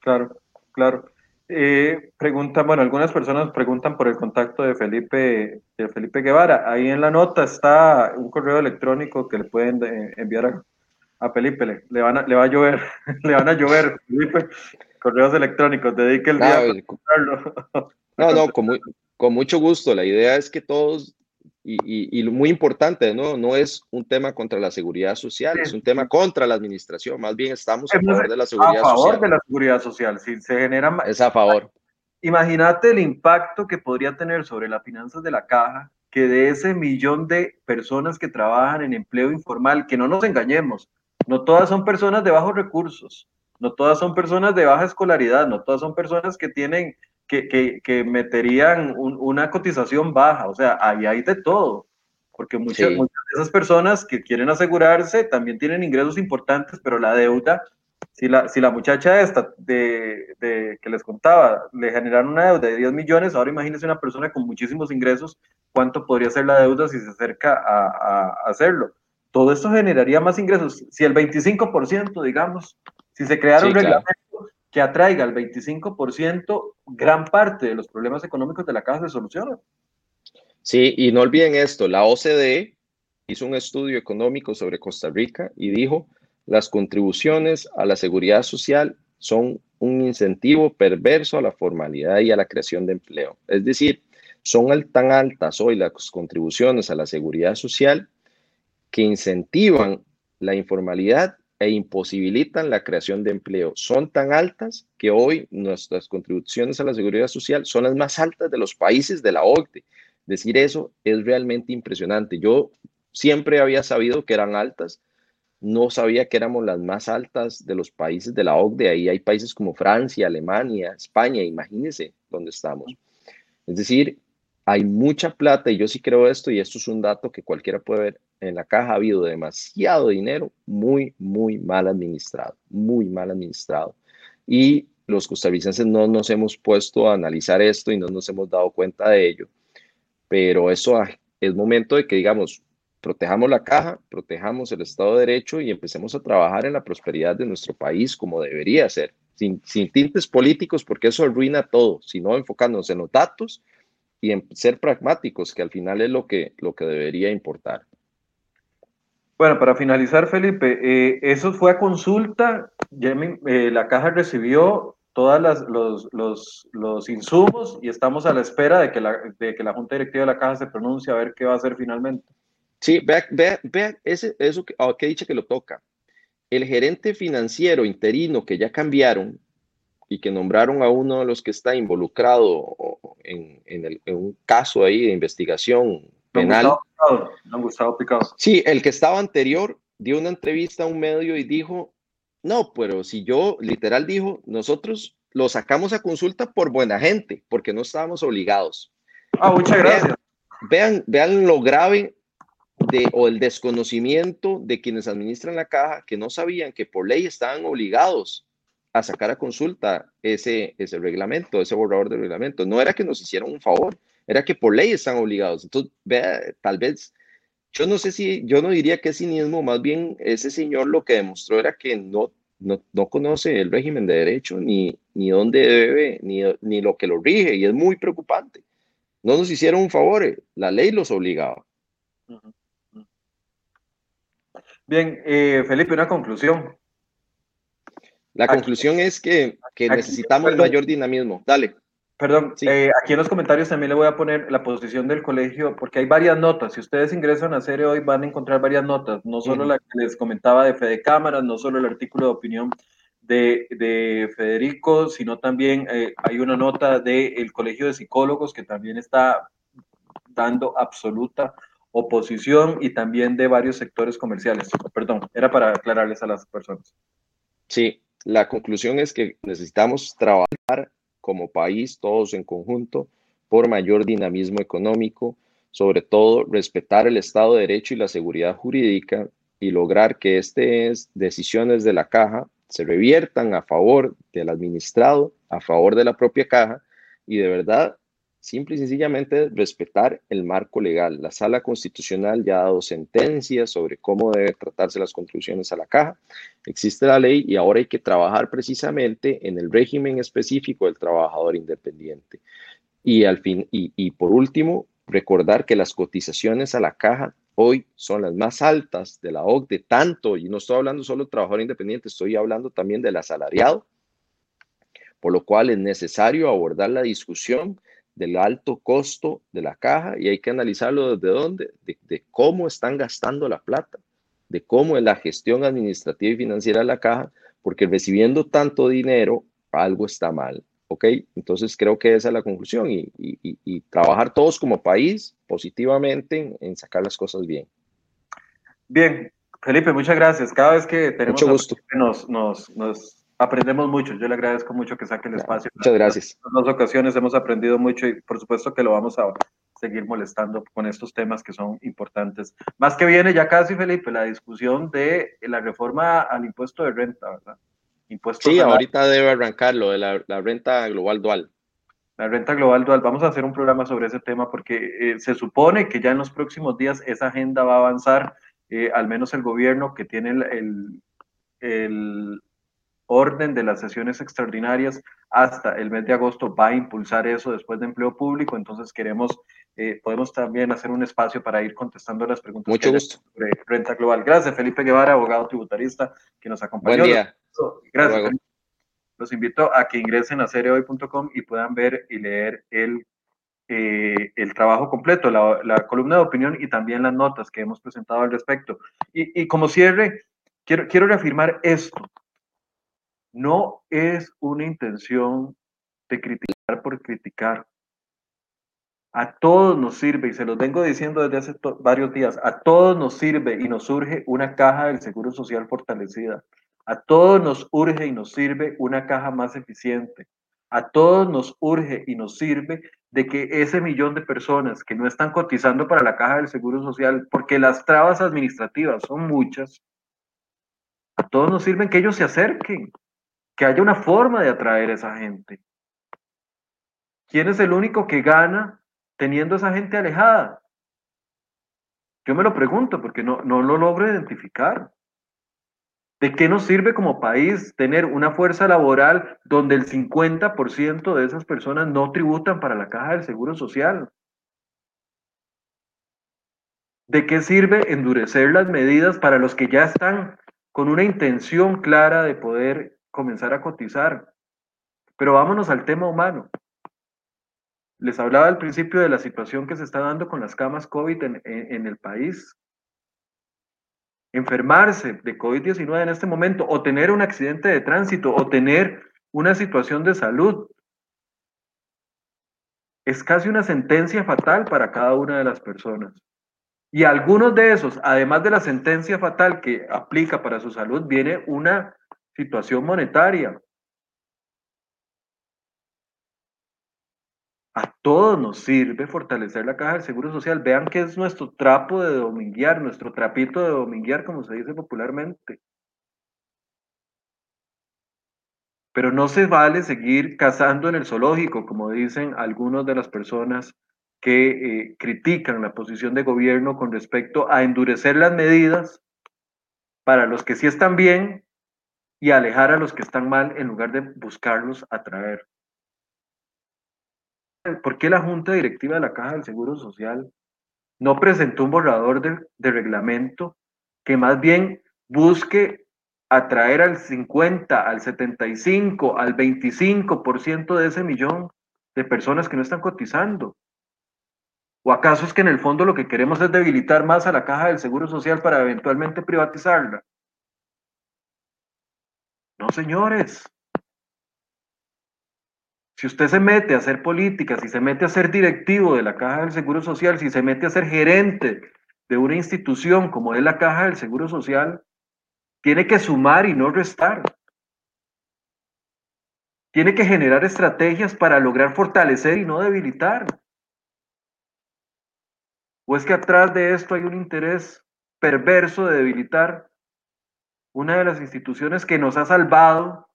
Claro, claro. Eh, preguntan, bueno, algunas personas preguntan por el contacto de Felipe, de Felipe Guevara. Ahí en la nota está un correo electrónico que le pueden eh, enviar a, Felipe. Le, le, van a, le va a llover, le van a llover, Felipe, correos electrónicos. Dedique el día no, No, no, con, con mucho gusto. La idea es que todos y, lo muy importante, ¿no? no es un tema contra la seguridad social, es un tema contra la administración, más bien estamos a favor de la seguridad social. A favor de la seguridad social, si se genera... Es a favor. Imagínate el impacto que podría tener sobre las finanzas de la caja, que de ese millón de personas que trabajan en empleo informal, que no nos engañemos, no todas son personas de bajos recursos, no todas son personas de baja escolaridad, no todas son personas que tienen que, que, meterían una cotización baja, o sea, ahí hay de todo, porque muchas, muchas de esas personas que quieren asegurarse también tienen ingresos importantes, pero la deuda, si la, si la muchacha esta de, de, que les contaba le generaron una deuda de 10 millones, ahora imagínense una persona con muchísimos ingresos, ¿cuánto podría ser la deuda si se acerca a, a hacerlo? Todo esto generaría más ingresos. Si el 25%, digamos, si se creara un reglamento que atraiga el 25%, gran parte de los problemas económicos de la casa se solucionan. Sí, y no olviden esto, la OCDE hizo un estudio económico sobre Costa Rica y dijo, las contribuciones a la seguridad social son un incentivo perverso a la formalidad y a la creación de empleo. Es decir, son tan altas hoy las contribuciones a la seguridad social que incentivan la informalidad e imposibilitan la creación de empleo. Son tan altas que hoy nuestras contribuciones a la seguridad social son las más altas de los países de la OCDE. Decir eso es realmente impresionante. Yo siempre había sabido que eran altas, no sabía que éramos las más altas de los países de la OCDE. Ahí hay países como Francia, Alemania, España, imagínense dónde estamos. Es decir, hay mucha plata y yo sí creo esto y esto es un dato que cualquiera puede ver en la caja ha habido demasiado dinero muy, muy mal administrado, muy mal administrado. Y los costarricenses no nos hemos puesto a analizar esto y no nos hemos dado cuenta de ello. Pero eso es momento de que, digamos, protejamos la caja, protejamos el Estado de Derecho y empecemos a trabajar en la prosperidad de nuestro país como debería ser, sin, sin tintes políticos, porque eso arruina todo, sino enfocándonos en los datos y en ser pragmáticos, que al final es lo que, lo que debería importar. Bueno, para finalizar, Felipe, eh, eso fue a consulta, ya eh, la caja recibió todos los, los, los, insumos y estamos a la espera de que, la, de que la Junta Directiva de la caja se pronuncie a ver qué va a hacer finalmente. Sí, vea, vea, vea ese, eso que, oh, que dicho que lo toca. El gerente financiero interino que ya cambiaron y que nombraron a uno de los que está involucrado en, en, el, en un caso ahí de investigación penal. Gustavo Picado. Sí, el que estaba anterior dio una entrevista a un medio y dijo, no, pero si yo, literal dijo, nosotros lo sacamos a consulta por buena gente, porque no estábamos obligados. Ah, muchas gracias. Vean, vean, lo grave de, o el desconocimiento de quienes administran la caja, que no sabían que por ley estaban obligados a sacar a consulta ese, ese reglamento, ese borrador de reglamento. No era que nos hicieran un favor, era que por ley están obligados. Entonces, vea, tal vez, yo no sé si, yo no diría que es cinismo, más bien ese señor lo que demostró era que no, no, no conoce el régimen de derecho, ni, ni dónde debe, ni, ni lo que lo rige, y es muy preocupante. No nos hicieron un favor, la ley los obligaba. Bien, eh, Felipe, una conclusión. La conclusión es que, necesitamos mayor dinamismo. Dale. Perdón, eh, aquí en los comentarios también le voy a poner la posición del colegio, porque hay varias notas. Si ustedes ingresan a serie hoy, van a encontrar varias notas, no solo la que les comentaba de Fede Cámaras, no solo el artículo de opinión de, de Federico, sino también eh, hay una nota del Colegio de Psicólogos que también está dando absoluta oposición y también de varios sectores comerciales. Perdón, era para aclararles a las personas. Sí, la conclusión es que necesitamos trabajar como país, todos en conjunto, por mayor dinamismo económico, sobre todo respetar el Estado de Derecho y la seguridad jurídica y lograr que estas decisiones de la caja se reviertan a favor del administrado, a favor de la propia caja y de verdad simple y sencillamente respetar el marco legal. La sala constitucional ya ha dado sentencias sobre cómo deben tratarse las contribuciones a la caja. Existe la ley y ahora hay que trabajar precisamente en el régimen específico del trabajador independiente. Y, al fin, y, por último, recordar que las cotizaciones a la caja hoy son las más altas de la OCDE, tanto, y no estoy hablando solo del trabajador independiente, estoy hablando también del asalariado, por lo cual es necesario abordar la discusión del alto costo de la caja y hay que analizarlo desde dónde, de, cómo están gastando la plata, de cómo es la gestión administrativa y financiera de la caja, porque recibiendo tanto dinero, algo está mal. ¿Ok? Entonces creo que esa es la conclusión y, trabajar todos como país positivamente en, sacar las cosas bien. Bien, Felipe, muchas gracias. Cada vez que tenemos Mucho gusto. Nos, nos, nos aprendemos mucho. Yo le agradezco mucho que saque el espacio. Muchas gracias. En dos ocasiones hemos aprendido mucho y por supuesto que lo vamos a seguir molestando con estos temas que son importantes. Más que viene ya casi, Felipe, la discusión de la reforma al impuesto de renta, ¿verdad? Impuesto sí, ahorita debe arrancarlo de la, renta global dual. La renta global dual. Vamos a hacer un programa sobre ese tema porque eh, se supone que ya en los próximos días esa agenda va a avanzar, eh, al menos el gobierno que tiene el, el orden de las sesiones extraordinarias hasta el mes de agosto va a impulsar eso después de empleo público, entonces queremos, eh, podemos también hacer un espacio para ir contestando las preguntas Mucho gusto. sobre renta global. Gracias, Felipe Guevara, abogado tributarista, que nos acompañó. Buen día. Gracias. Los invito a que ingresen a cereoy.com y puedan ver y leer el, eh, el trabajo completo, la, la, columna de opinión y también las notas que hemos presentado al respecto. Y, y como cierre, quiero, quiero reafirmar esto. No es una intención de criticar por criticar. A todos nos sirve, y se los vengo diciendo desde hace varios días, a todos nos sirve y nos surge una caja del Seguro Social fortalecida. A todos nos urge y nos sirve una caja más eficiente. A todos nos urge y nos sirve de que ese millón de personas que no están cotizando para la caja del Seguro Social, porque las trabas administrativas son muchas, a todos nos sirven que ellos se acerquen, que haya una forma de atraer a esa gente. ¿Quién es el único que gana teniendo esa gente alejada? Yo me lo pregunto porque no, no lo logro identificar. ¿De qué nos sirve como país tener una fuerza laboral donde el 50% de esas personas no tributan para la caja del Seguro Social? ¿De qué sirve endurecer las medidas para los que ya están con una intención clara de poder comenzar a cotizar. Pero vámonos al tema humano. Les hablaba al principio de la situación que se está dando con las camas COVID en, el país. Enfermarse de COVID-19 en este momento, o tener un accidente de tránsito, o tener una situación de salud, es casi una sentencia fatal para cada una de las personas. Y algunos de esos, además de la sentencia fatal que aplica para su salud, viene una situación monetaria. A todos nos sirve fortalecer la caja del Seguro Social. Vean que es nuestro trapo de dominguear, nuestro trapito de dominguear, como se dice popularmente. Pero no se vale seguir cazando en el zoológico, como dicen algunas de las personas que eh, critican la posición de gobierno con respecto a endurecer las medidas para los que sí están bien y alejar a los que están mal en lugar de buscarlos atraer. ¿Por qué la Junta Directiva de la Caja del Seguro Social no presentó un borrador de, reglamento que más bien busque atraer al 50, al 75, al 25% de ese millón de personas que no están cotizando. ¿O acaso es que en el fondo lo que queremos es debilitar más a la caja del Seguro Social para eventualmente privatizarla? No, señores. Si usted se mete a hacer política, si se mete a ser directivo de la Caja del Seguro Social, si se mete a ser gerente de una institución como es la Caja del Seguro Social, tiene que sumar y no restar. Tiene que generar estrategias para lograr fortalecer y no debilitar. ¿O es que atrás de esto hay un interés perverso de debilitar una de las instituciones que nos ha salvado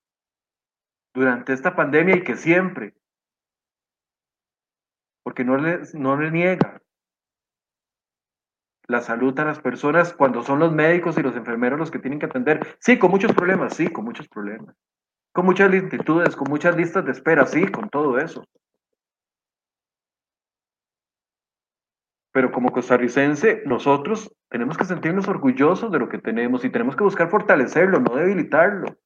durante esta pandemia y que siempre, porque no le, no le niega la salud a las personas cuando son los médicos y los enfermeros los que tienen que atender. Sí, con muchos problemas, sí, con muchos problemas. Con muchas lentitudes, con muchas listas de espera, sí, con todo eso. Pero como costarricense, nosotros tenemos que sentirnos orgullosos de lo que tenemos y tenemos que buscar fortalecerlo, no debilitarlo.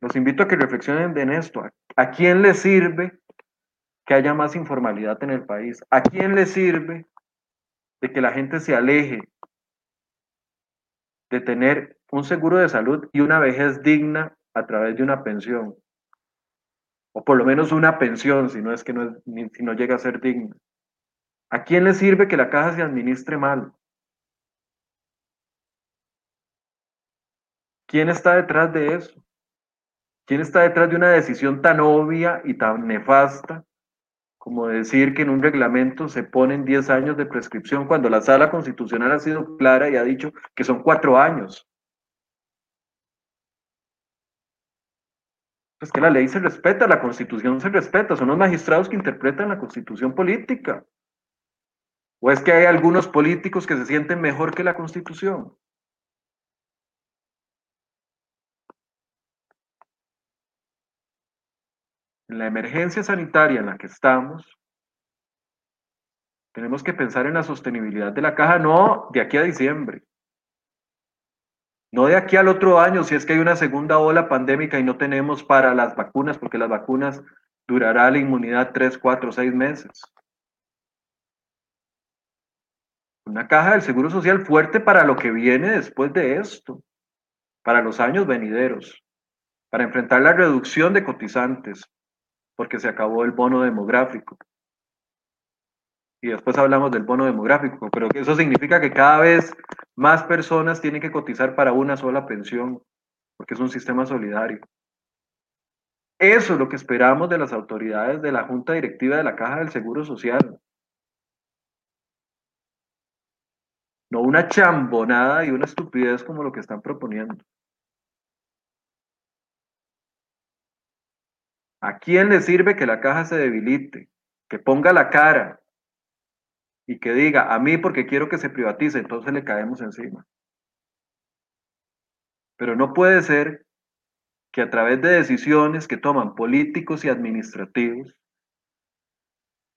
Los invito a que reflexionen en esto. ¿A quién le sirve que haya más informalidad en el país? ¿A quién le sirve de que la gente se aleje de tener un seguro de salud y una vejez digna a través de una pensión? O por lo menos una pensión, si no es que no, si no llega a ser digna. ¿A quién le sirve que la caja se administre mal? ¿Quién está detrás de eso? ¿Quién está detrás de una decisión tan obvia y tan nefasta como decir que en un reglamento se ponen 10 años de prescripción cuando la sala constitucional ha sido clara y ha dicho que son cuatro años? Pues que la ley se respeta, la constitución se respeta, son los magistrados que interpretan la constitución política. ¿O es que hay algunos políticos que se sienten mejor que la constitución? en la emergencia sanitaria en la que estamos, tenemos que pensar en la sostenibilidad de la caja, no de aquí a diciembre, no de aquí al otro año, si es que hay una segunda ola pandémica y no tenemos para las vacunas, porque las vacunas durará la inmunidad tres, cuatro, seis meses. Una caja del Seguro Social fuerte para lo que viene después de esto, para los años venideros, para enfrentar la reducción de cotizantes, porque se acabó el bono demográfico. Y después hablamos del bono demográfico, pero eso significa que cada vez más personas tienen que cotizar para una sola pensión, porque es un sistema solidario. Eso es lo que esperamos de las autoridades de la Junta Directiva de la Caja del Seguro Social. No una chambonada y una estupidez como lo que están proponiendo. ¿A quién le sirve que la caja se debilite? Que ponga la cara y que diga, a mí porque quiero que se privatice, entonces le caemos encima. Pero no puede ser que a través de decisiones que toman políticos y administrativos,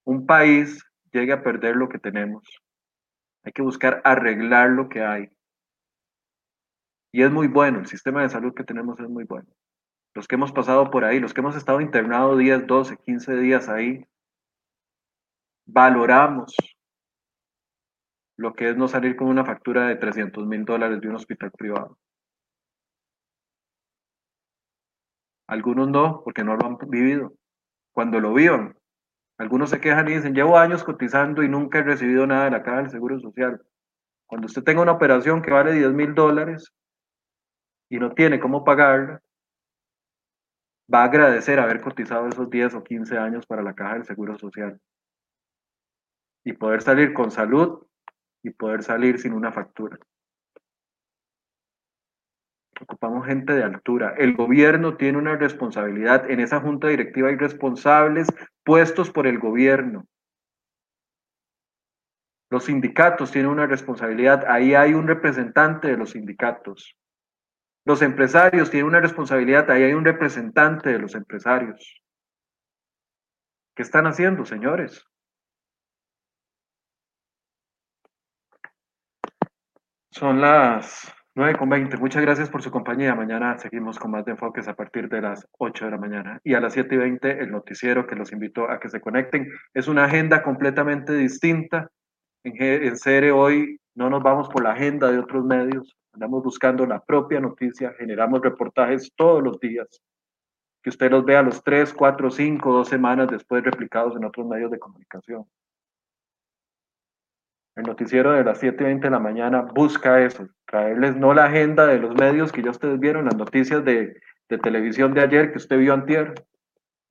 un país llegue a perder lo que tenemos. Hay que buscar arreglar lo que hay. Y es muy bueno, el sistema de salud que tenemos es muy bueno los que hemos pasado por ahí, los que hemos estado internados 10, 12, 15 días ahí, valoramos lo que es no salir con una factura de 300 mil dólares de un hospital privado. Algunos no, porque no lo han vivido. Cuando lo vivan, algunos se quejan y dicen, llevo años cotizando y nunca he recibido nada de la caja del Seguro Social. Cuando usted tenga una operación que vale 10 mil dólares y no tiene cómo pagarla, va a agradecer haber cotizado esos 10 o 15 años para la caja del Seguro Social y poder salir con salud y poder salir sin una factura. Ocupamos gente de altura. El gobierno tiene una responsabilidad. En esa junta directiva hay responsables puestos por el gobierno. Los sindicatos tienen una responsabilidad. Ahí hay un representante de los sindicatos. Los empresarios tienen una responsabilidad, ahí hay un representante de los empresarios. ¿Qué están haciendo, señores? Son las 9 con 20. Muchas gracias por su compañía. Mañana seguimos con más de enfoques a partir de las 8 de la mañana. Y a las 7 y 20 el noticiero que los invito a que se conecten. Es una agenda completamente distinta. En, CR hoy no nos vamos por la agenda de otros medios. Andamos buscando la propia noticia. Generamos reportajes todos los días. Que usted los vea los 3, 4, 5, 2 semanas después replicados en otros medios de comunicación. El noticiero de las 7 y 20 de la mañana busca eso, traerles no la agenda de los medios que ya ustedes vieron, las noticias de, de televisión de ayer que usted vio antier,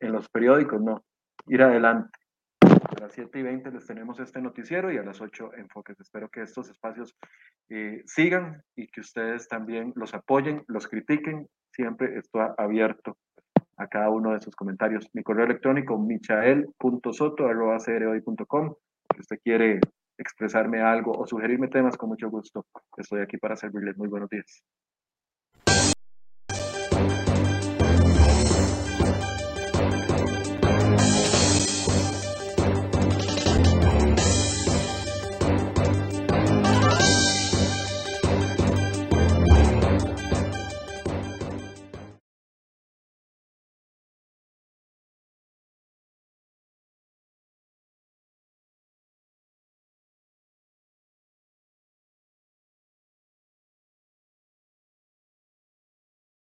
en los periódicos, no, ir adelante. A las 7 y 20 les tenemos este noticiero y a las 8 enfoques. Espero que estos espacios eh, sigan y que ustedes también los apoyen, los critiquen. Siempre está abierto a cada uno de sus comentarios. Mi correo electrónico, michael.soto.com, si usted quiere expresarme algo o sugerirme temas, con mucho gusto estoy aquí para servirles. Muy buenos días.